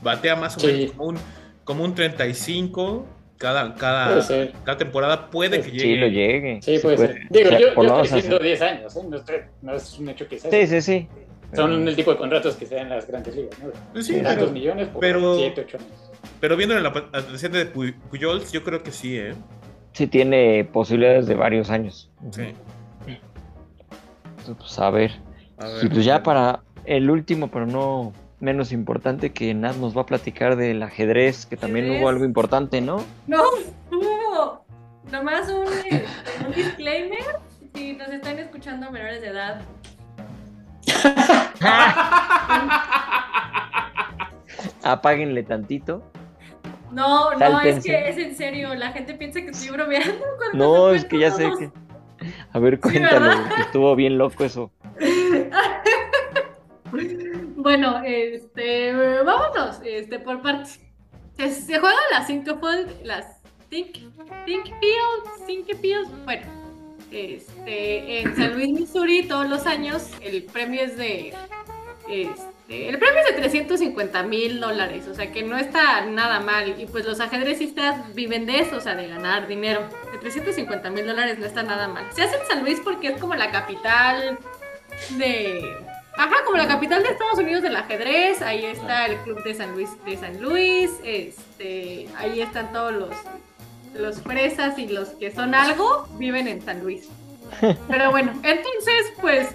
batea más o Sí. menos como un, como un 35 cada, cada, cada temporada, puede que Sí, llegue. lo llegue. Sí, puede ser. Digo, yo, por yo lo estoy diciendo hace- 10 años, ¿eh? no, estoy- no es un hecho que sea. Sí, sí, sí. Son Pero- el tipo de contratos que se dan en las grandes ligas, ¿no? Pues sí, Tantos pero, millones por pero- 7, 8 años. pero viendo en la presente de Pu- Pujols, yo creo que sí, ¿eh? sí tiene posibilidades de varios años. Sí. Entonces, pues, a ver. A ver. Y pues ya para el último, pero no menos importante, que Nat nos va a platicar del ajedrez, que también Ajedrez. hubo algo importante, ¿no? No, hubo nomás un, este, un disclaimer. Si nos están escuchando menores de edad, Apáguenle tantito. no, no, es que es en serio. La gente piensa que estoy bromeando. cuando No, es que ya sé que. A ver, ¿verdad? que estuvo bien loco eso. Bueno, este, vámonos, este, por partes. Se, juegan las cinco fold, las Think, Think Fields, Think bueno, este, en San Luis, Missouri, todos los años, el premio es de, este, el premio es de 350 mil dólares, o sea que no está nada mal, y pues los ajedrecistas viven de eso, o sea, de ganar dinero. De 350 mil dólares no está nada mal. Se hace en San Luis porque es como la capital de Ajá, como la capital de Estados Unidos del ajedrez, ahí está el club de San Luis, de San Luis, este, ahí están todos los, los fresas y los que son algo, viven en San Luis. Pero bueno, entonces, pues,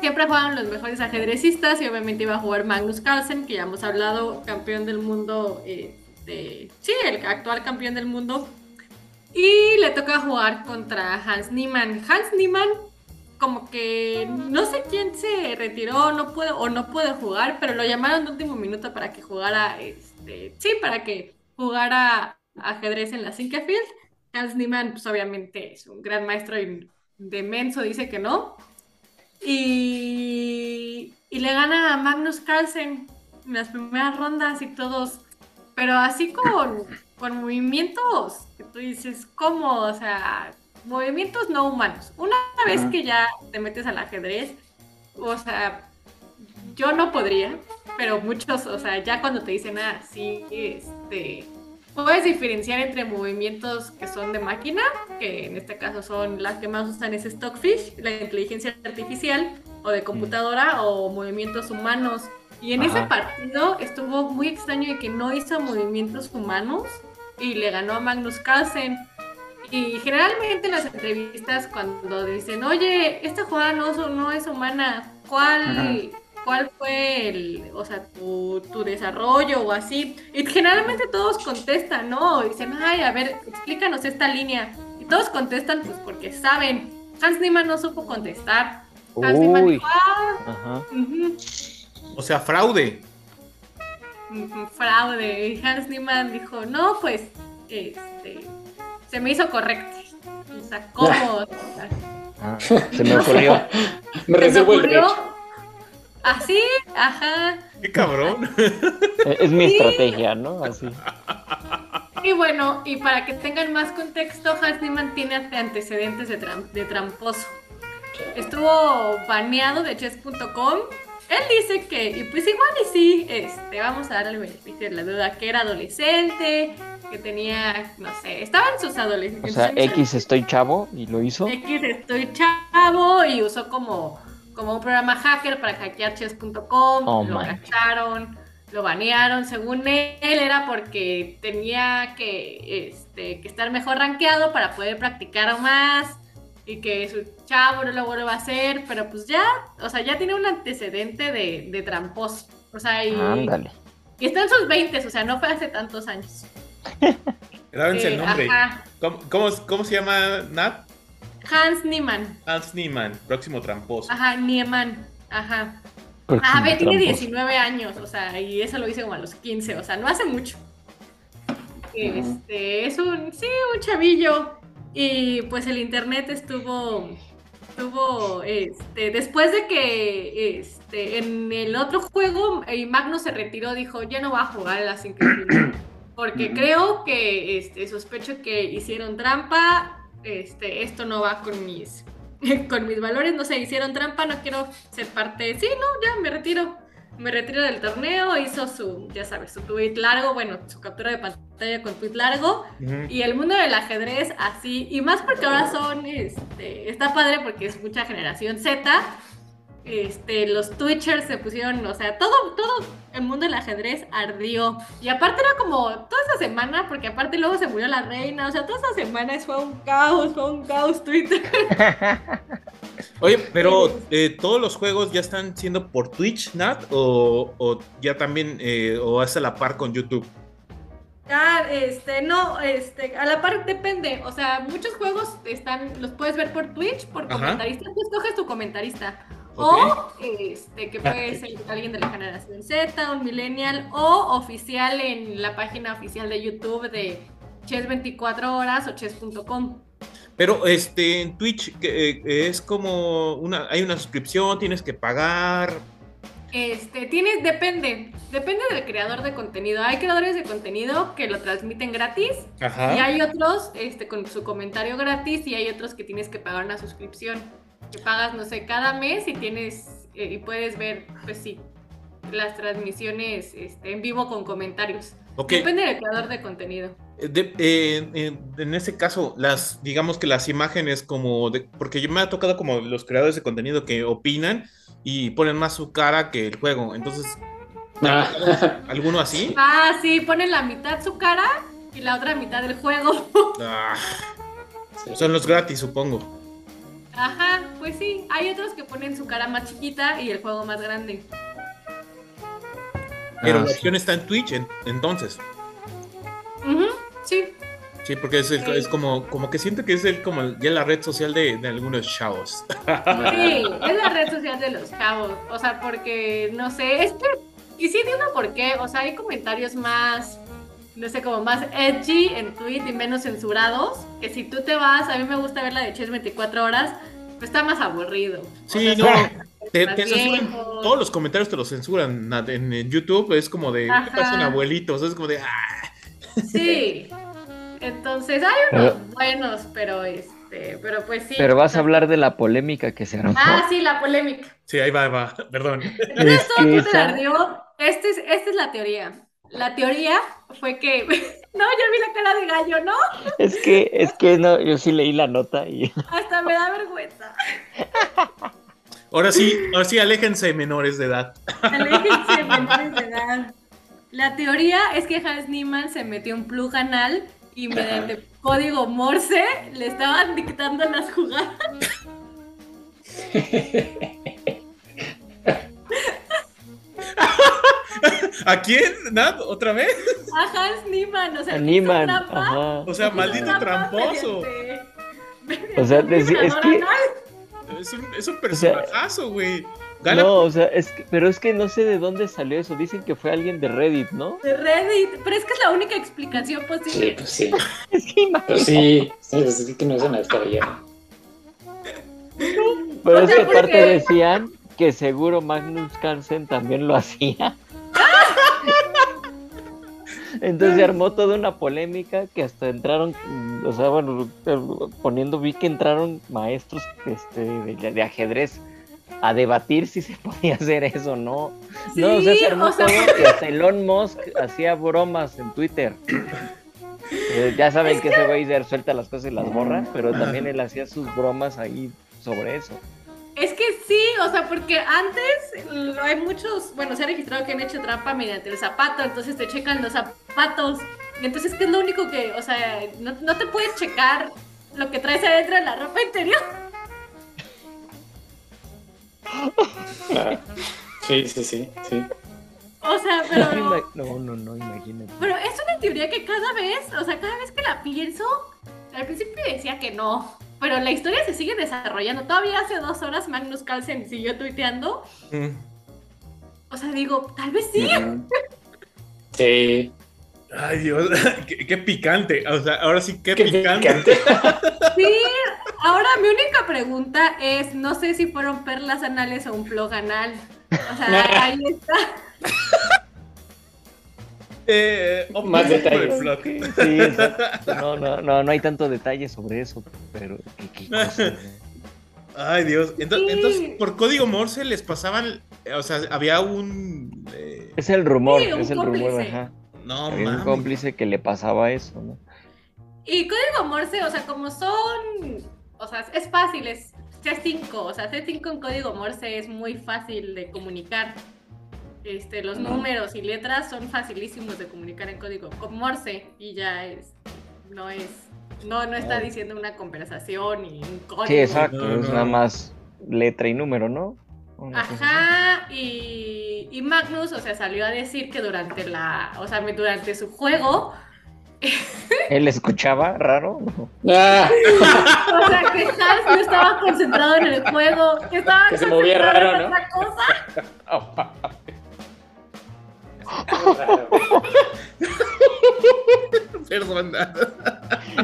siempre juegan los mejores ajedrecistas y obviamente iba a jugar Magnus Carlsen, que ya hemos hablado, campeón del mundo, este, sí, el actual campeón del mundo. Y le toca jugar contra Hans Niemann. Hans Niemann como que no sé quién se retiró no puede, o no puede jugar, pero lo llamaron de último minuto para que jugara, este, sí, para que jugara ajedrez en la Sinkefield. Hans Niemann, pues obviamente es un gran maestro y de menso dice que no. Y, y le gana a Magnus Carlsen en las primeras rondas y todos, pero así con, con movimientos que tú dices, ¿cómo? O sea, movimientos no humanos. Una vez que ya te metes al ajedrez, o sea, yo no podría, pero muchos, o sea, ya cuando te dicen, ah, sí, este, puedes diferenciar entre movimientos que son de máquina, que en este caso son las que más usan es Stockfish, la inteligencia artificial, o de computadora, o movimientos humanos. Y en ese partido estuvo muy extraño de que no hizo movimientos humanos y le ganó a Magnus Carlsen. Y generalmente en las entrevistas cuando dicen, oye, esta jugada no, es- no es humana, ¿cuál, ¿cuál fue el, o sea, tu, tu desarrollo o así? Y generalmente todos contestan, ¿no? Dicen, ay, a ver, explícanos esta línea. Y todos contestan pues porque saben. Hans Niemann no supo contestar. Hans Niemann Uy. dijo, ah, Ajá. O sea, fraude. fraude. Y Hans Niemann dijo, no, pues, este, se me hizo correcto. O sea, ¿cómo? O sea, Ah, se me ocurrió. Me se me reservo el derecho. Así, ajá. Qué cabrón. Es mi Sí. estrategia, ¿no? Así. Y bueno, y para que tengan más contexto, Hans Niemann tiene antecedentes de, tram- de tramposo. Estuvo baneado de chess.com. Él dice que, y pues igual y sí, este, vamos a darle el beneficio de la duda, que era adolescente, que tenía, no sé, estaba en sus O adolescentes. sea, X estoy chavo y lo hizo. X estoy chavo y usó como, como un programa hacker para hackear chess.com, Oh, lo cacharon, lo banearon, según él era porque tenía que, este, que estar mejor rankeado para poder practicar más y que su chavo no lo vuelva a hacer, pero pues ya, o sea, ya tiene un antecedente de, de tramposo, o sea, y, Ándale. y está en sus 20, o sea, no fue hace tantos años. Grábense el Eh, nombre. ajá, ¿Cómo, cómo, cómo se llama Nat? Hans Niemann, Hans Niemann, próximo tramposo. ajá, Niemann, ajá. Próximo Ah, ve, tiene tramposo. 19 años, o sea, y eso lo hice como a los 15, o sea, no hace mucho. Este, es un, sí, un chavillo. Y pues el internet estuvo, estuvo, este, después de que, este, en el otro juego, eh, Magnus se retiró, dijo, ya no va a jugar a las increíbles. Porque creo que, este, sospecho que hicieron trampa, este, esto no va con mis, con mis valores, no sé, hicieron trampa, no quiero ser parte, sí, no, ya me retiro, me retiro del torneo, hizo su, ya sabes, su tweet largo, bueno, su captura de pantalla con tweet largo, y el mundo del ajedrez así, y más porque ahora son, este, está padre porque es mucha generación Z, este, los Twitchers se pusieron, o sea, todo, todo el mundo del ajedrez ardió. Y aparte era como toda esa semana, porque aparte luego se murió la reina, o sea, toda esa semana fue un caos, fue un caos Twitter. Oye, pero eh, todos los juegos ya están siendo por Twitch, Nat, o, o ya también, eh, o es a la par con YouTube. Ah, este, no, este, a la par depende. O sea, muchos juegos están, los puedes ver por Twitch, por Ajá. comentarista. Tú escoges tu comentarista. O, este, que puede ser alguien de la generación Z, un millennial, o oficial en la página oficial de YouTube de Chess 24 horas o chess.com. Pero este, en Twitch eh, es como una, hay una suscripción, tienes que pagar. Este, tienes, depende, depende del creador de contenido. Hay creadores de contenido que lo transmiten gratis y Ajá. hay otros este, con su comentario gratis y hay otros que tienes que pagar una suscripción. Que pagas, no sé, cada mes y tienes eh, y puedes ver, pues sí, las transmisiones este, en vivo con comentarios. Depende del creador de contenido. Eh, de- eh, en, en ese caso, las, digamos que las imágenes como de, porque yo me ha tocado como los creadores de contenido que opinan y ponen más su cara que el juego. Entonces, Ah, ¿alguno así? Ah, sí, ponen la mitad su cara y la otra mitad del juego. Ah, sí. son los gratis, supongo. Ajá, pues sí. Hay otros que ponen su cara más chiquita y el juego más grande. Pero Ah, la sí. opción está en Twitch, en- entonces. Ujú, sí. Sí, porque es, el- Sí. es como, como que siento que es el, como ya la red social de, de algunos chavos. Sí, es la red social de los cabos. O sea, porque, no sé, es que, y sí entiendo por qué. O sea, hay comentarios más, no sé, como más edgy en tweet y menos censurados. Que si tú te vas, a mí me gusta ver la de Chess 24 horas, pues está más aburrido. O Sí, sea, no, son te, más te censuran, viejos. todos los comentarios te los censuran en, en YouTube, es como de, Ajá. ¿qué pasan abuelitos? Es como de, ah, Sí. Entonces, hay unos buenos, pero este, pero pues sí. Pero o vas sea, a hablar de la polémica que se armó. Ah, sí, la polémica. sí, ahí va, ahí va, perdón. Entonces Es todo Twitter esa- ardió. Este es, esta es la teoría. La teoría fue que. No, ya vi la cara de gallo, ¿no? Es que, es que no, yo sí leí la nota y Hasta me da vergüenza. Ahora sí, ahora sí, aléjense menores de edad. Aléjense, menores de edad. La teoría es que Hans Niemann se metió un plug anal y mediante código Morse le estaban dictando las jugadas. ¿A quién? ¿Nat? ¿Otra vez? A Hans Niemann, o sea, trampa, Ajá. O sea, maldito tramposo. mediante- O sea, es vibrador que-. Es un, es un personajazo, güey. No, o sea, es que, pero es que no sé de dónde salió eso. Dicen que fue alguien de Reddit, ¿no? De Reddit, pero es que es la única explicación Sí, posible. pues sí. Es que imagínate. Pues sí, sí, pues sí que no es una descabellada. Pero O es sea, que aparte porque- decían que seguro Magnus Carlsen también lo hacía. Entonces se armó toda una polémica que hasta entraron, o sea, bueno, eh, poniendo, vi que entraron maestros este, de, de ajedrez a debatir si se podía hacer eso o no. no, o sea, Sí, se armó o sea, todo que hasta Elon Musk hacía bromas en Twitter. Eh, ya saben que ese güey suelta las cosas y las borra, pero también él hacía sus bromas ahí sobre eso. Es que sí, o sea, porque antes lo- hay muchos, bueno, se ha registrado que han hecho trampa mediante el zapato, entonces te checan los zapatos. Y entonces, ¿qué es lo único que, o sea, no, no te puedes checar lo que traes adentro de la ropa interior? Sí, sí, sí, sí. O sea, pero... No, no, no, imagínate. Pero es una teoría que cada vez, o sea, cada vez que la pienso, al principio decía que no, pero la historia se sigue desarrollando. Todavía hace dos horas Magnus Carlsen siguió tuiteando. Mm. O sea, digo, tal vez sí. Sí. Ay, Dios, qué, qué picante. O sea, ahora sí, qué, Qué picante. picante. Sí, ahora mi única pregunta es, no sé si fueron perlas anales o un plug anal. O sea, ahí está. Eh, Más detalles. Sí. No, no, no, no hay tanto detalle sobre eso, pero qué, qué cosa. Ay, Dios. Entonces, Sí. entonces, por código Morse les pasaban, o sea, había un... eh, Es el rumor, Sí, un es el rumor, cómplice. ajá. no, Había un cómplice que le pasaba eso, ¿no? Y código Morse, o sea, como son, o sea, es fácil, es C5, o sea, C5 en código Morse es muy fácil de comunicar. Este, los números y letras son facilísimos de comunicar en código con Morse y ya es, no es, no, no está diciendo una conversación y un código. Sí, exacto, No, es nada más letra y número, ¿no? Una. Ajá, y, y Magnus, o sea, salió a decir que durante la, o sea, durante su juego, ¿Él escuchaba raro? Ah, o sea, que Hans no estaba concentrado en el juego, que estaba Que se movía raro, en ¿no? otra cosa. Perdón.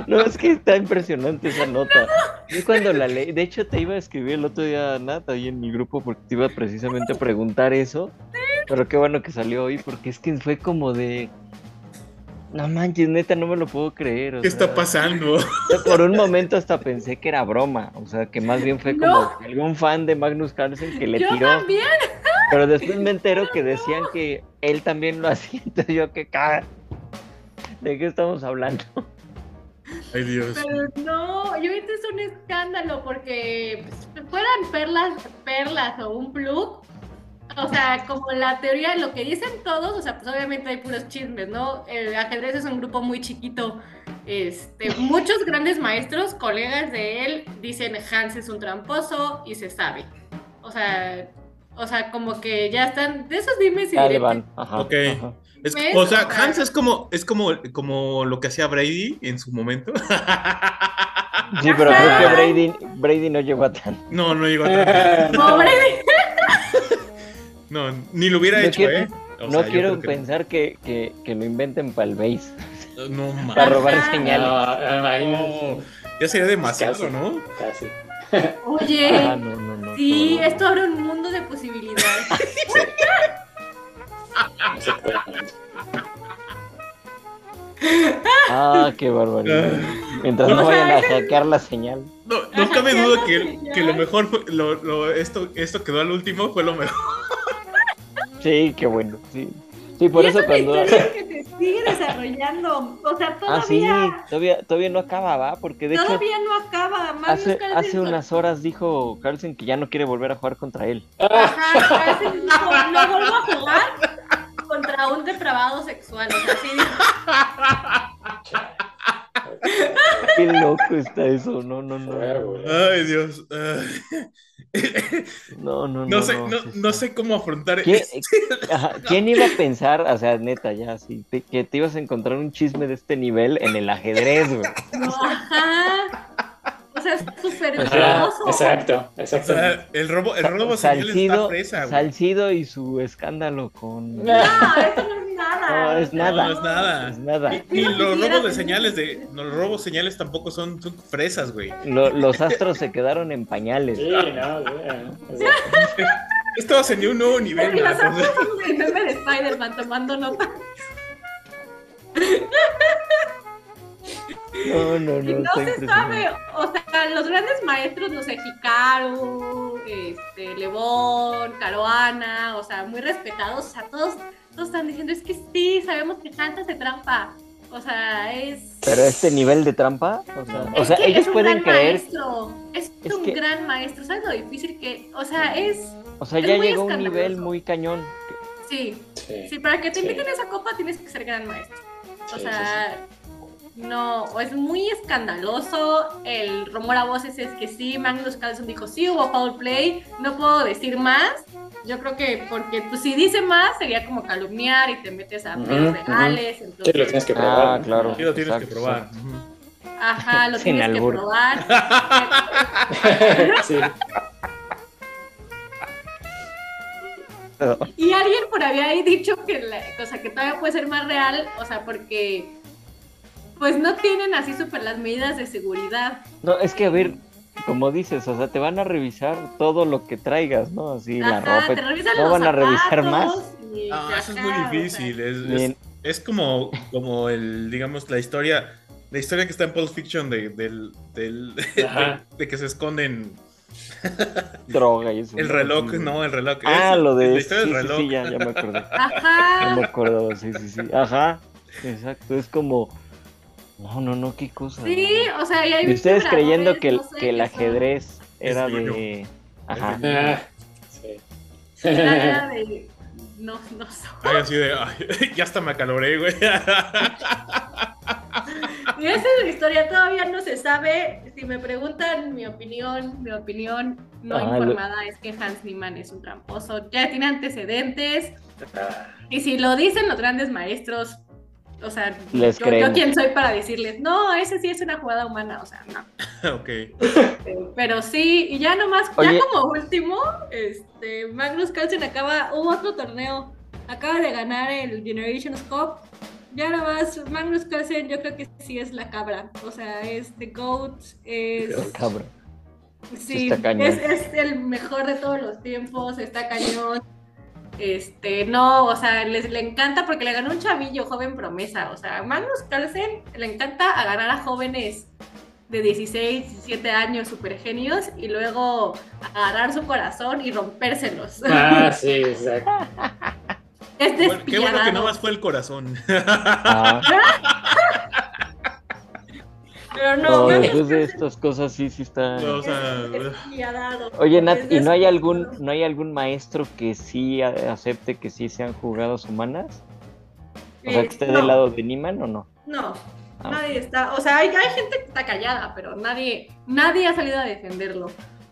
No, es que está impresionante esa nota. Yo cuando la leí, de hecho te iba a escribir el otro día, Nat, ahí en mi grupo, porque te iba precisamente a preguntar eso. Pero qué bueno que salió hoy, porque es que fue como de... No manches, neta, no me lo puedo creer. o ¿Qué está pasando? Por un momento hasta pensé que era broma, o sea, que más bien fue como No. algún fan de Magnus Carlsen que le Yo tiró. también. Pero después me entero que decían que él también lo hacía. Entonces yo, qué caga. ¿De qué estamos hablando? Ay, Dios. Pero no, yo ahorita es un escándalo porque pues, fueran perlas, perlas o un plug. O sea, como la teoría, lo que dicen todos, o sea, pues obviamente hay puros chismes, ¿no? El ajedrez es un grupo muy chiquito. Este, muchos grandes maestros, colegas de él, dicen Hans es un tramposo y se sabe. O sea, o sea, como que ya están de esos dimes y. Ajá, Ok. ajá. O sea, Hans es como, es como, como lo que hacía Brady en su momento. Sí, pero creo que. Brady, Brady no llegó a tan. No, no llegó a tanto. Pobre No, ni lo hubiera No hecho, quiero- ¿eh? O no sea, quiero que- pensar que, que, que lo inventen para el base, No, para robar señales. No, no, ya sería demasiado, Casi. ¿no? Casi. Oye, Ah, no, no, no. sí, esto abre un mundo de posibilidades. Ah, qué barbaridad. Mientras no vayan a hackear la señal. No, no cabe duda que, que lo mejor, fue- lo, lo- esto, esto quedó al último, fue lo mejor. Sí, qué bueno, sí. Sí, por y eso es una cuando... historia que se sigue desarrollando. O sea, Ah, sí, todavía, todavía, todavía no acaba, ¿va? Porque de hecho todavía no acaba. Magnus hace, Carlsen hace unas horas dijo Carlsen que ya no quiere volver a jugar contra él. Ajá, Carlsen dijo, no vuelvo a jugar contra un depravado sexual. O sea, sí dijo, Qué loco está eso, no, no, no. Ay, Dios. No, no, no. No sé, no, sí no está. sé cómo afrontar ¿Quién, esto. ajá, ¿quién iba a pensar, o sea, neta, ya, sí, te- que te ibas a encontrar un chisme de este nivel en el ajedrez, güey? no, ajá. O sea, es súper O sea, hermoso. Exacto, O exacto. sea, el robo, el robo está Salcido, fresa, güey. Salcido y su escándalo con... No, eso no es nada. No, es nada. No es nada. Es nada. Yo los robos de señales de. No, los robos señales tampoco son, son fresas, güey. Lo- los astros se quedaron en pañales. Sí, no, exacto. Esto ascendió a un nuevo nivel, Y los sea, ojos del meme de Spider-Man tomando nota. No, no, no. no se sabe, o sea, los grandes maestros, no sé, Hikaru, este, Lebón, Caruana, o sea, muy respetados, o sea, todos, todos están diciendo, es que sí, sabemos que Hans hace trampa, o sea, es... Pero este nivel de trampa, o sea, o es sea que ellos es un pueden gran creer, maestro, es, Es un que- gran maestro, ¿sabes lo difícil que, o sea, es, o sea, es ya llegó a un nivel muy cañón. sí, Sí, sí, para que te Sí. inviten a esa copa tienes que ser gran maestro. O sí, sea, no, o es muy escandaloso. El rumor a voces es que sí, Magnus Carlsen dijo sí, hubo foul play. No puedo decir más. Yo creo que porque pues, si dice más sería como calumniar y te metes a pedos legales. Sí, Entonces, lo tienes que probar. Ah, claro. sí lo tienes que probar. Ajá, lo Sin tienes que albur. probar. Sí. Y alguien por había ahí dicho que la cosa que todavía puede ser más real, o sea, porque pues no tienen así súper las medidas de seguridad. No, es que a ver, como dices, o sea, te van a revisar todo lo que traigas, ¿no? Así la ropa. te revisan no los van a revisar más. eso es muy o sea, difícil. Es, es, como, como el, digamos, la historia. La historia que está en Pulp Fiction de, del, del, de, de que se esconden Droga y eso. el reloj, no, el reloj. Ah, Es- lo de. La Sí, historia sí, del reloj. sí, ya, ya me acordé. Ya Ajá. me acordaba, sí, sí, sí. Ajá. Exacto, es como. No, no, no, qué cosa. Sí, o sea, y hay Y ustedes creyendo que el, no sé, que el son- ajedrez era de. Ajá. Ah, sí. era de- No, no son. Ay, así de, ay, ya hasta me acaloré, güey. Y esa es la historia, todavía no se sabe. Si me preguntan mi opinión, mi opinión no Ah, lo- informada es que Hans Niemann es un tramposo. Ya tiene antecedentes. Ah, Y si lo dicen los grandes maestros, o sea, Les yo, yo quién soy para decirles, no, ese sí es una jugada humana, o sea, no. ok. Pero sí, y ya nomás, Oye. ya como último, este, Magnus Carlsen acaba, hubo otro torneo, acaba de ganar el Generations Cup. Ya nomás, Magnus Carlsen yo creo que sí es la cabra, o sea, es The GOAT, es... Cabrón. Sí, es, es el mejor de todos los tiempos, está cañón. Este, no, o sea, les, le encanta porque le ganó un chavillo joven promesa. O sea, Magnus Carlsen le encanta agarrar a jóvenes de 16, 17 años, super genios, y luego agarrar su corazón y rompérselos. Ah, sí, exacto. es Bueno, qué bueno que no más fue el corazón. Ah, Pero no, no, después de estas cosas sí, sí está. No, o sea, es. Oye, Nat, ¿y no hay algún, no hay algún maestro que sí acepte que sí sean jugadas humanas? O sea, Eh, que esté no, del lado de Niman o no? No, Ah, Nadie está, o sea, hay, hay gente que está callada, pero nadie, nadie ha salido a defenderlo.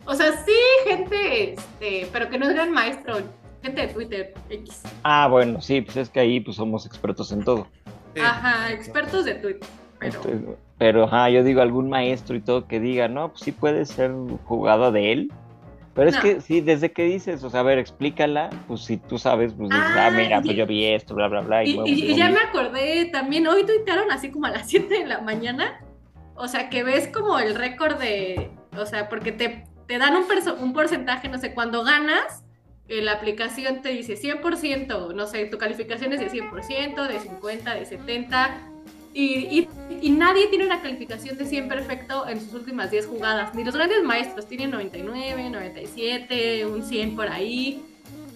O sea, sí, gente, este, pero que no es gran maestro, gente de Twitter, X. Ah, bueno, sí, pues es que ahí pues somos expertos en todo. sí. Ajá, expertos de Twitter. Pero, Entonces, pero, ajá, yo digo algún maestro y todo que diga, no, pues sí puede ser jugada de él. Pero es No. que sí, desde que dices, o sea, a ver, explícala, pues si tú sabes, pues dices, ah, Ah, mira, y- pues yo vi esto, bla, bla, bla. Y, y, luego, y- ya me acordé también, hoy tuitearon así como a las 7 de la mañana. O sea, que ves como el récord de, o sea, porque te, te dan un, un porcentaje, no sé, cuando ganas, eh, la aplicación te dice 100%, no sé, tu calificación es de 100%, de 50, de 70, y, y- y nadie tiene una calificación de 100 perfecto en sus últimas 10 jugadas, ni los grandes maestros tienen 99, 97, un 100 por ahí.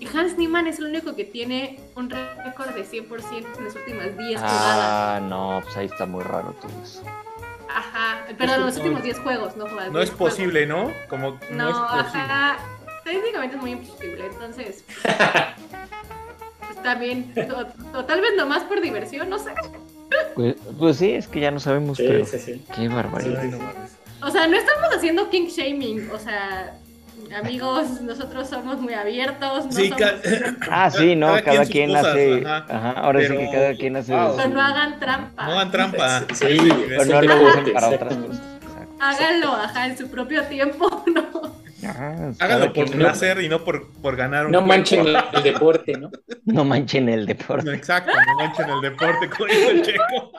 Y Hans Niemann es el único que tiene un récord de 100% en las últimas 10 jugadas. Ah, no, pues ahí está muy raro todo eso. Ajá, perdón, en los últimos 10 juegos, no jugadas. No 10 es juegos. posible, ¿no? Como no, No, es posible. ajá. Técnicamente es muy imposible, entonces. pues también, o, o tal vez nomás por diversión, no sé. Pues, pues sí, es que ya no sabemos, Sí, pero sí, sí. qué barbaridad. No. O sea, no estamos haciendo king shaming, o sea, amigos, nosotros somos muy abiertos, no Sí, somos- Ah, sí, no, Cada cada, quien sus quien cosas, hace. ajá. Ajá, ahora sí que cada quien hace. wow. pero no hagan trampa. no hagan trampa. Sí, sí, Pero no lo usen para otras cosas. Exacto. Háganlo, ajá, en su propio tiempo, ¿no? Ajá, Háganlo cada por placer y no por, por ganar un No manchen el, el deporte, ¿no? No manchen el deporte. No, exacto, no manchen el deporte, como dice el checo.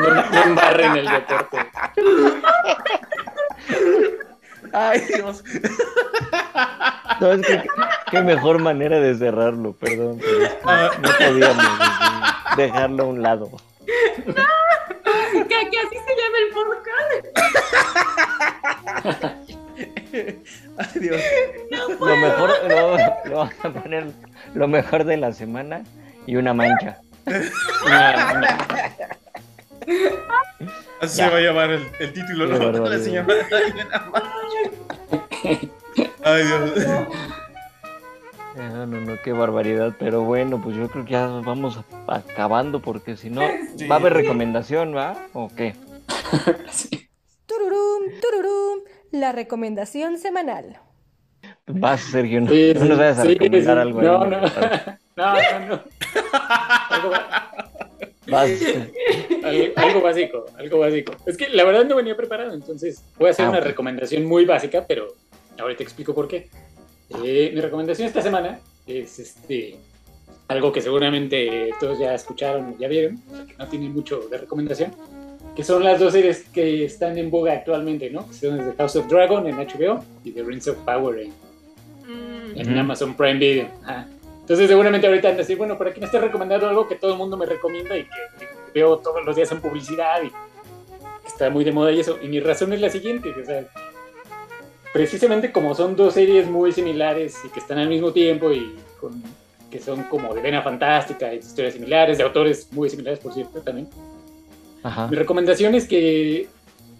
No, no embarren el deporte. Ay, Dios. No, es que qué mejor manera de cerrarlo, perdón. pero es que Ah, no podíamos dejarlo a un lado. Que, que así se llama el podcast. ay, Dios. Lo mejor, lo, lo vamos a poner lo mejor de la semana y una mancha. Así Ya. se va a llamar el, el título ¿no? de la señora. Ay, Dios. No, no, no, qué barbaridad. Pero bueno, pues yo creo que ya vamos acabando porque si no, Sí. va a haber recomendación, ¿va? ¿O qué? Sí. Tururum, tururum, la recomendación semanal. Vas, Sergio, no, Sí, no nos vayas a sí, recomendar sí. algo. No, ahí, no. No, no, no. Algo, Vas, al- algo básico, algo básico. Es que la verdad no venía preparado, entonces voy a hacer Ah, una recomendación muy básica, pero ahorita explico por qué. Eh, mi recomendación esta semana es este algo que seguramente todos ya escucharon, ya vieron, o sea, que no tiene mucho de recomendación, que son las dos series que están en boga actualmente, ¿no? Que son The House of Dragon en HBO y The Rings of Power en, Mm, en Ujú. Amazon Prime Video. Ajá. Entonces seguramente ahorita han de decir, bueno, ¿para qué me está recomendando algo que todo el mundo me recomienda y que, que veo todos los días en publicidad y que está muy de moda y eso? Y mi razón es la siguiente, o sea, precisamente como son dos series muy similares y que están al mismo tiempo y con- que son como de vena fantástica historias similares, de autores muy similares, por cierto, también. Ajá. Mi recomendación es que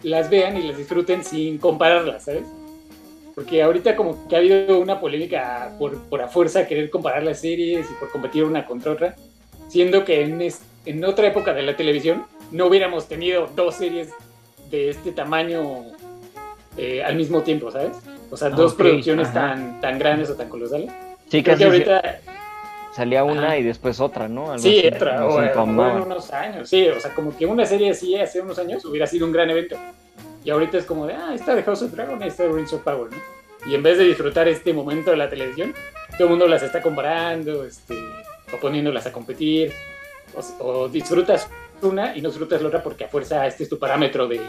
las vean y las disfruten sin compararlas, ¿sabes? Porque ahorita como que ha habido una polémica por, por a fuerza querer comparar las series y por competir una contra otra. siendo que en, es- en otra época de la televisión no hubiéramos tenido dos series de este tamaño eh, al mismo tiempo, ¿sabes? O sea, dos Ok, producciones ajá. tan, tan grandes o tan colosales. Sí, Creo casi que ahorita, salía una Ajá. y después otra, ¿no? Algo sí, así, otra, o, o en unos años, sí, o sea, como que una serie así hace unos años hubiera sido un gran evento. Y ahorita es como de, ah, está de House of Dragon, está de Rings of Power, ¿no? Y en vez de disfrutar este momento de la televisión, todo el mundo las está comparando, este, o poniéndolas a competir, o, o disfrutas una y no disfrutas la otra porque a fuerza este es tu parámetro de,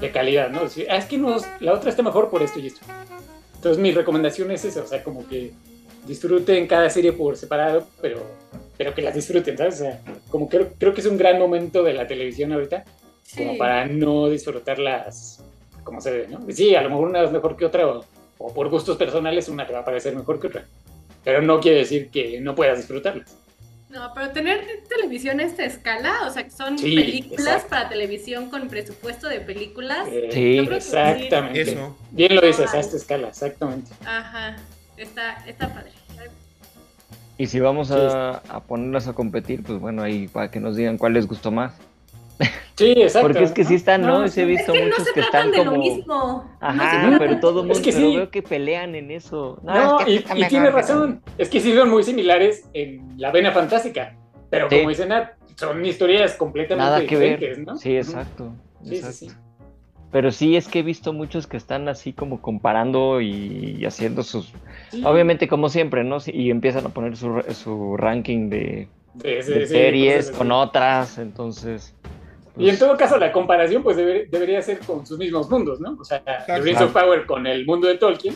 de calidad, ¿no? Decir, ah, es que nos, la otra está mejor por esto y esto. Entonces mi recomendación es esa, o sea, como que disfruten cada serie por separado, pero, pero que las disfruten, ¿sabes? O sea, como que creo, que es un gran momento de la televisión ahorita, como Sí. para no disfrutarlas como se ve, ¿no? Sí, a lo mejor una es mejor que otra, o, o por gustos personales una te va a parecer mejor que otra, pero no quiere decir que no puedas disfrutarlas. No, pero tener televisión a esta escala, o sea, que son Sí, películas exacto. para televisión con presupuesto de películas. Eh, sí. Exactamente. Eso. Bien lo dices, a esta escala, exactamente. Ajá, está, está padre. Y si vamos a, a ponerlas a competir, pues bueno, ahí para que nos digan cuál les gustó más. Sí, exacto. Porque es que sí están, ¿no? Sí he Es visto que no muchos se que tratan están de como... lo mismo. Ajá, no pero todo mundo, Es que sí. veo que pelean en eso. No, es que y, tiene que- razón. Es que sí son muy similares en la vena fantástica. Pero Sí. como dicen, Nat, son historias completamente Nada que ver. diferentes, ¿no? Sí, exacto. Sí, sí, exacto. sí. Pero sí es que he visto muchos que están así como comparando y, haciendo sus... Sí. Obviamente como siempre, ¿no? Sí, Y empiezan a poner su, su ranking de, Sí, sí, de sí, series con otras, entonces... Y en pues, todo caso, la comparación pues debe- debería ser con sus mismos mundos, ¿no? O sea, The Rings of Power con el mundo de Tolkien,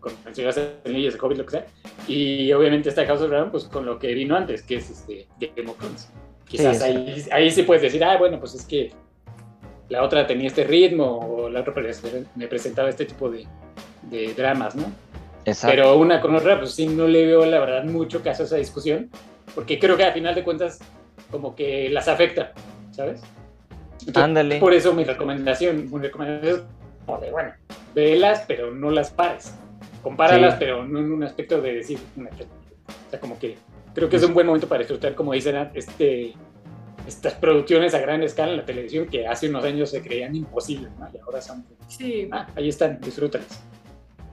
con, el Señor de el Hobbit, lo que sea. Y obviamente está House of Dragon pues con lo que vino antes, que es este, Game of Thrones. Quizás Sí, ahí, ahí sí puedes decir, ah, bueno, pues es que la otra tenía este ritmo o la otra me presentaba este tipo de, de dramas, ¿no? Exacto. Pero una con otra, pues sí, no le veo la verdad mucho caso a esa discusión, porque creo que a final de cuentas como que las afecta, ¿sabes? Ándale. Por eso mi recomendación, mi recomendación es como de, bueno, velas, pero no las pares. Compáralas, Sí. pero no en un aspecto de decir, una- o sea, como que creo que es un buen momento para disfrutar, como dicen, este, estas producciones a gran escala en la televisión que hace unos años se creían imposibles, ¿no? Y ahora son, Sí. ah, ahí están, disfrútalas.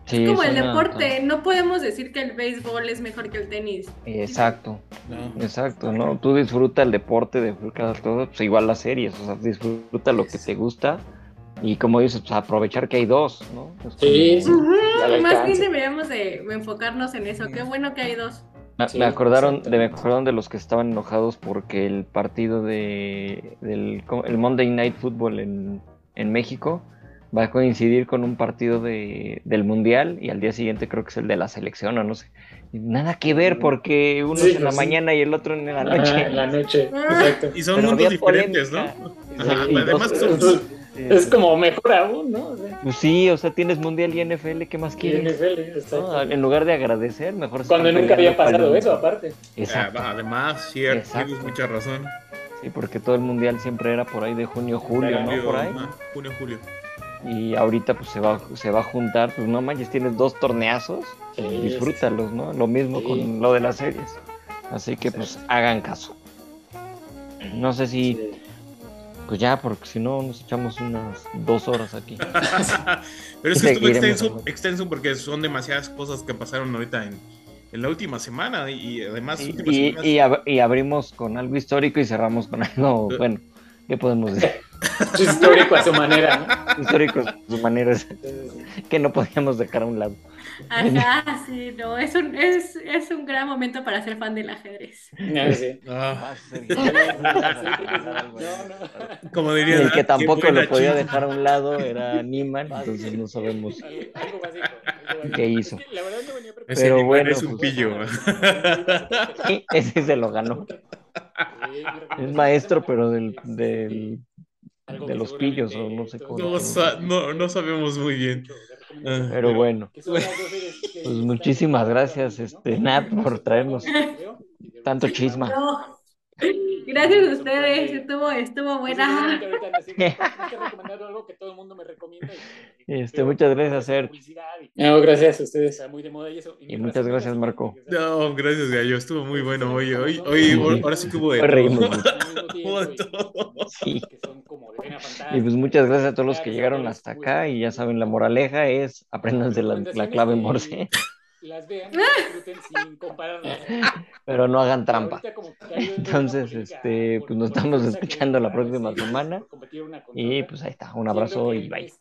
Sí, es como es el una- deporte, no podemos decir que el béisbol es mejor que el tenis. Exacto. No. Exacto, ¿no? Tú disfruta el deporte, disfruta todo, pues igual las series, o sea, disfruta lo que te gusta y como dices, pues aprovechar que hay dos, ¿no? Sí, como- sí. Más bien deberíamos de enfocarnos en eso. Qué bueno que hay dos. Me, Sí, me acordaron, de, me acordaron de los que estaban enojados porque el partido de del el Monday Night Football en, en México va a coincidir con un partido de, del Mundial y al día siguiente creo que es el de la selección o no sé. Nada que ver porque uno Sí, es en la pues sí. mañana y el otro en la Ah, noche. en la noche, Ah. exacto. Y son Pero mundos diferentes, polémica. ¿no? Exacto, Ajá, y además dos- son- Entonces, eh, es como mejor aún, ¿no? O sea, Pues sí, o sea, tienes Mundial y NFL, ¿qué más y quieres? NFL, exacto. No, en lugar de agradecer, mejor se Cuando nunca había pasado eso, aparte. Exacto. Ah, además, cierto, Exacto. tienes mucha razón. Sí, porque todo el mundial siempre era por ahí de junio, julio, ¿no? Julio, Por ahí. junio, julio. Y ahorita pues se va, se va a juntar, pues no manches, tienes dos torneazos, Sí, disfrútalos, ¿no? Lo mismo Sí. con lo de las series. Así que pues hagan caso. No sé si, Sí. pues ya, porque si no nos echamos unas dos horas aquí. Pero es que estuvo extenso, extenso porque son demasiadas cosas que pasaron ahorita en, en la última semana y, además Y, y, semanas- y ab- y abrimos con algo histórico y cerramos con algo, bueno, ¿qué podemos decir? Histórico a su manera, ¿no? Histórico de su manera que no podíamos dejar a un lado. Ajá, sí, no, es un, es, es un gran momento para ser fan del ajedrez. Ah, sí. Ah, No, como diría El que qué tampoco lo podía dejar a un lado era Niman, entonces no sabemos. Algo básico, algo básico. ¿Qué hizo? La verdad no venía preparado. Pero bueno, es un pues- pillo. Sí, ese se lo ganó. Es maestro, es pero del, del, algo de los pillos o no sé cómo. No, sa- no, no sabemos muy bien. Ah. Pero bueno, pues muchísimas gracias, este, Nat, por traernos tanto chisma. No. Gracias a ustedes, estuvo, estuvo Pues, buena. "Tienes que recomendar algo que todo el mundo me recomienda. y- y- Este, muchas gracias, y- No, gracias a ustedes. Está muy de moda y eso. Y mi muchas gracias, Marco. No, gracias, Gallo. Estuvo muy bueno hoy. Hoy, Sí. hoy, ahora sí que hubo de todo. de y-. Sí. de Y pues muchas gracias a todos los que llegaron hasta cómo acá y ya saben, la moraleja es apréndanse la, la recomendaciones clave Morse, Las vean y disfruten sin compararlas. pero no hagan trampa. Entonces, este, pues nos estamos escuchando la próxima semana y pues ahí está, un abrazo y bye.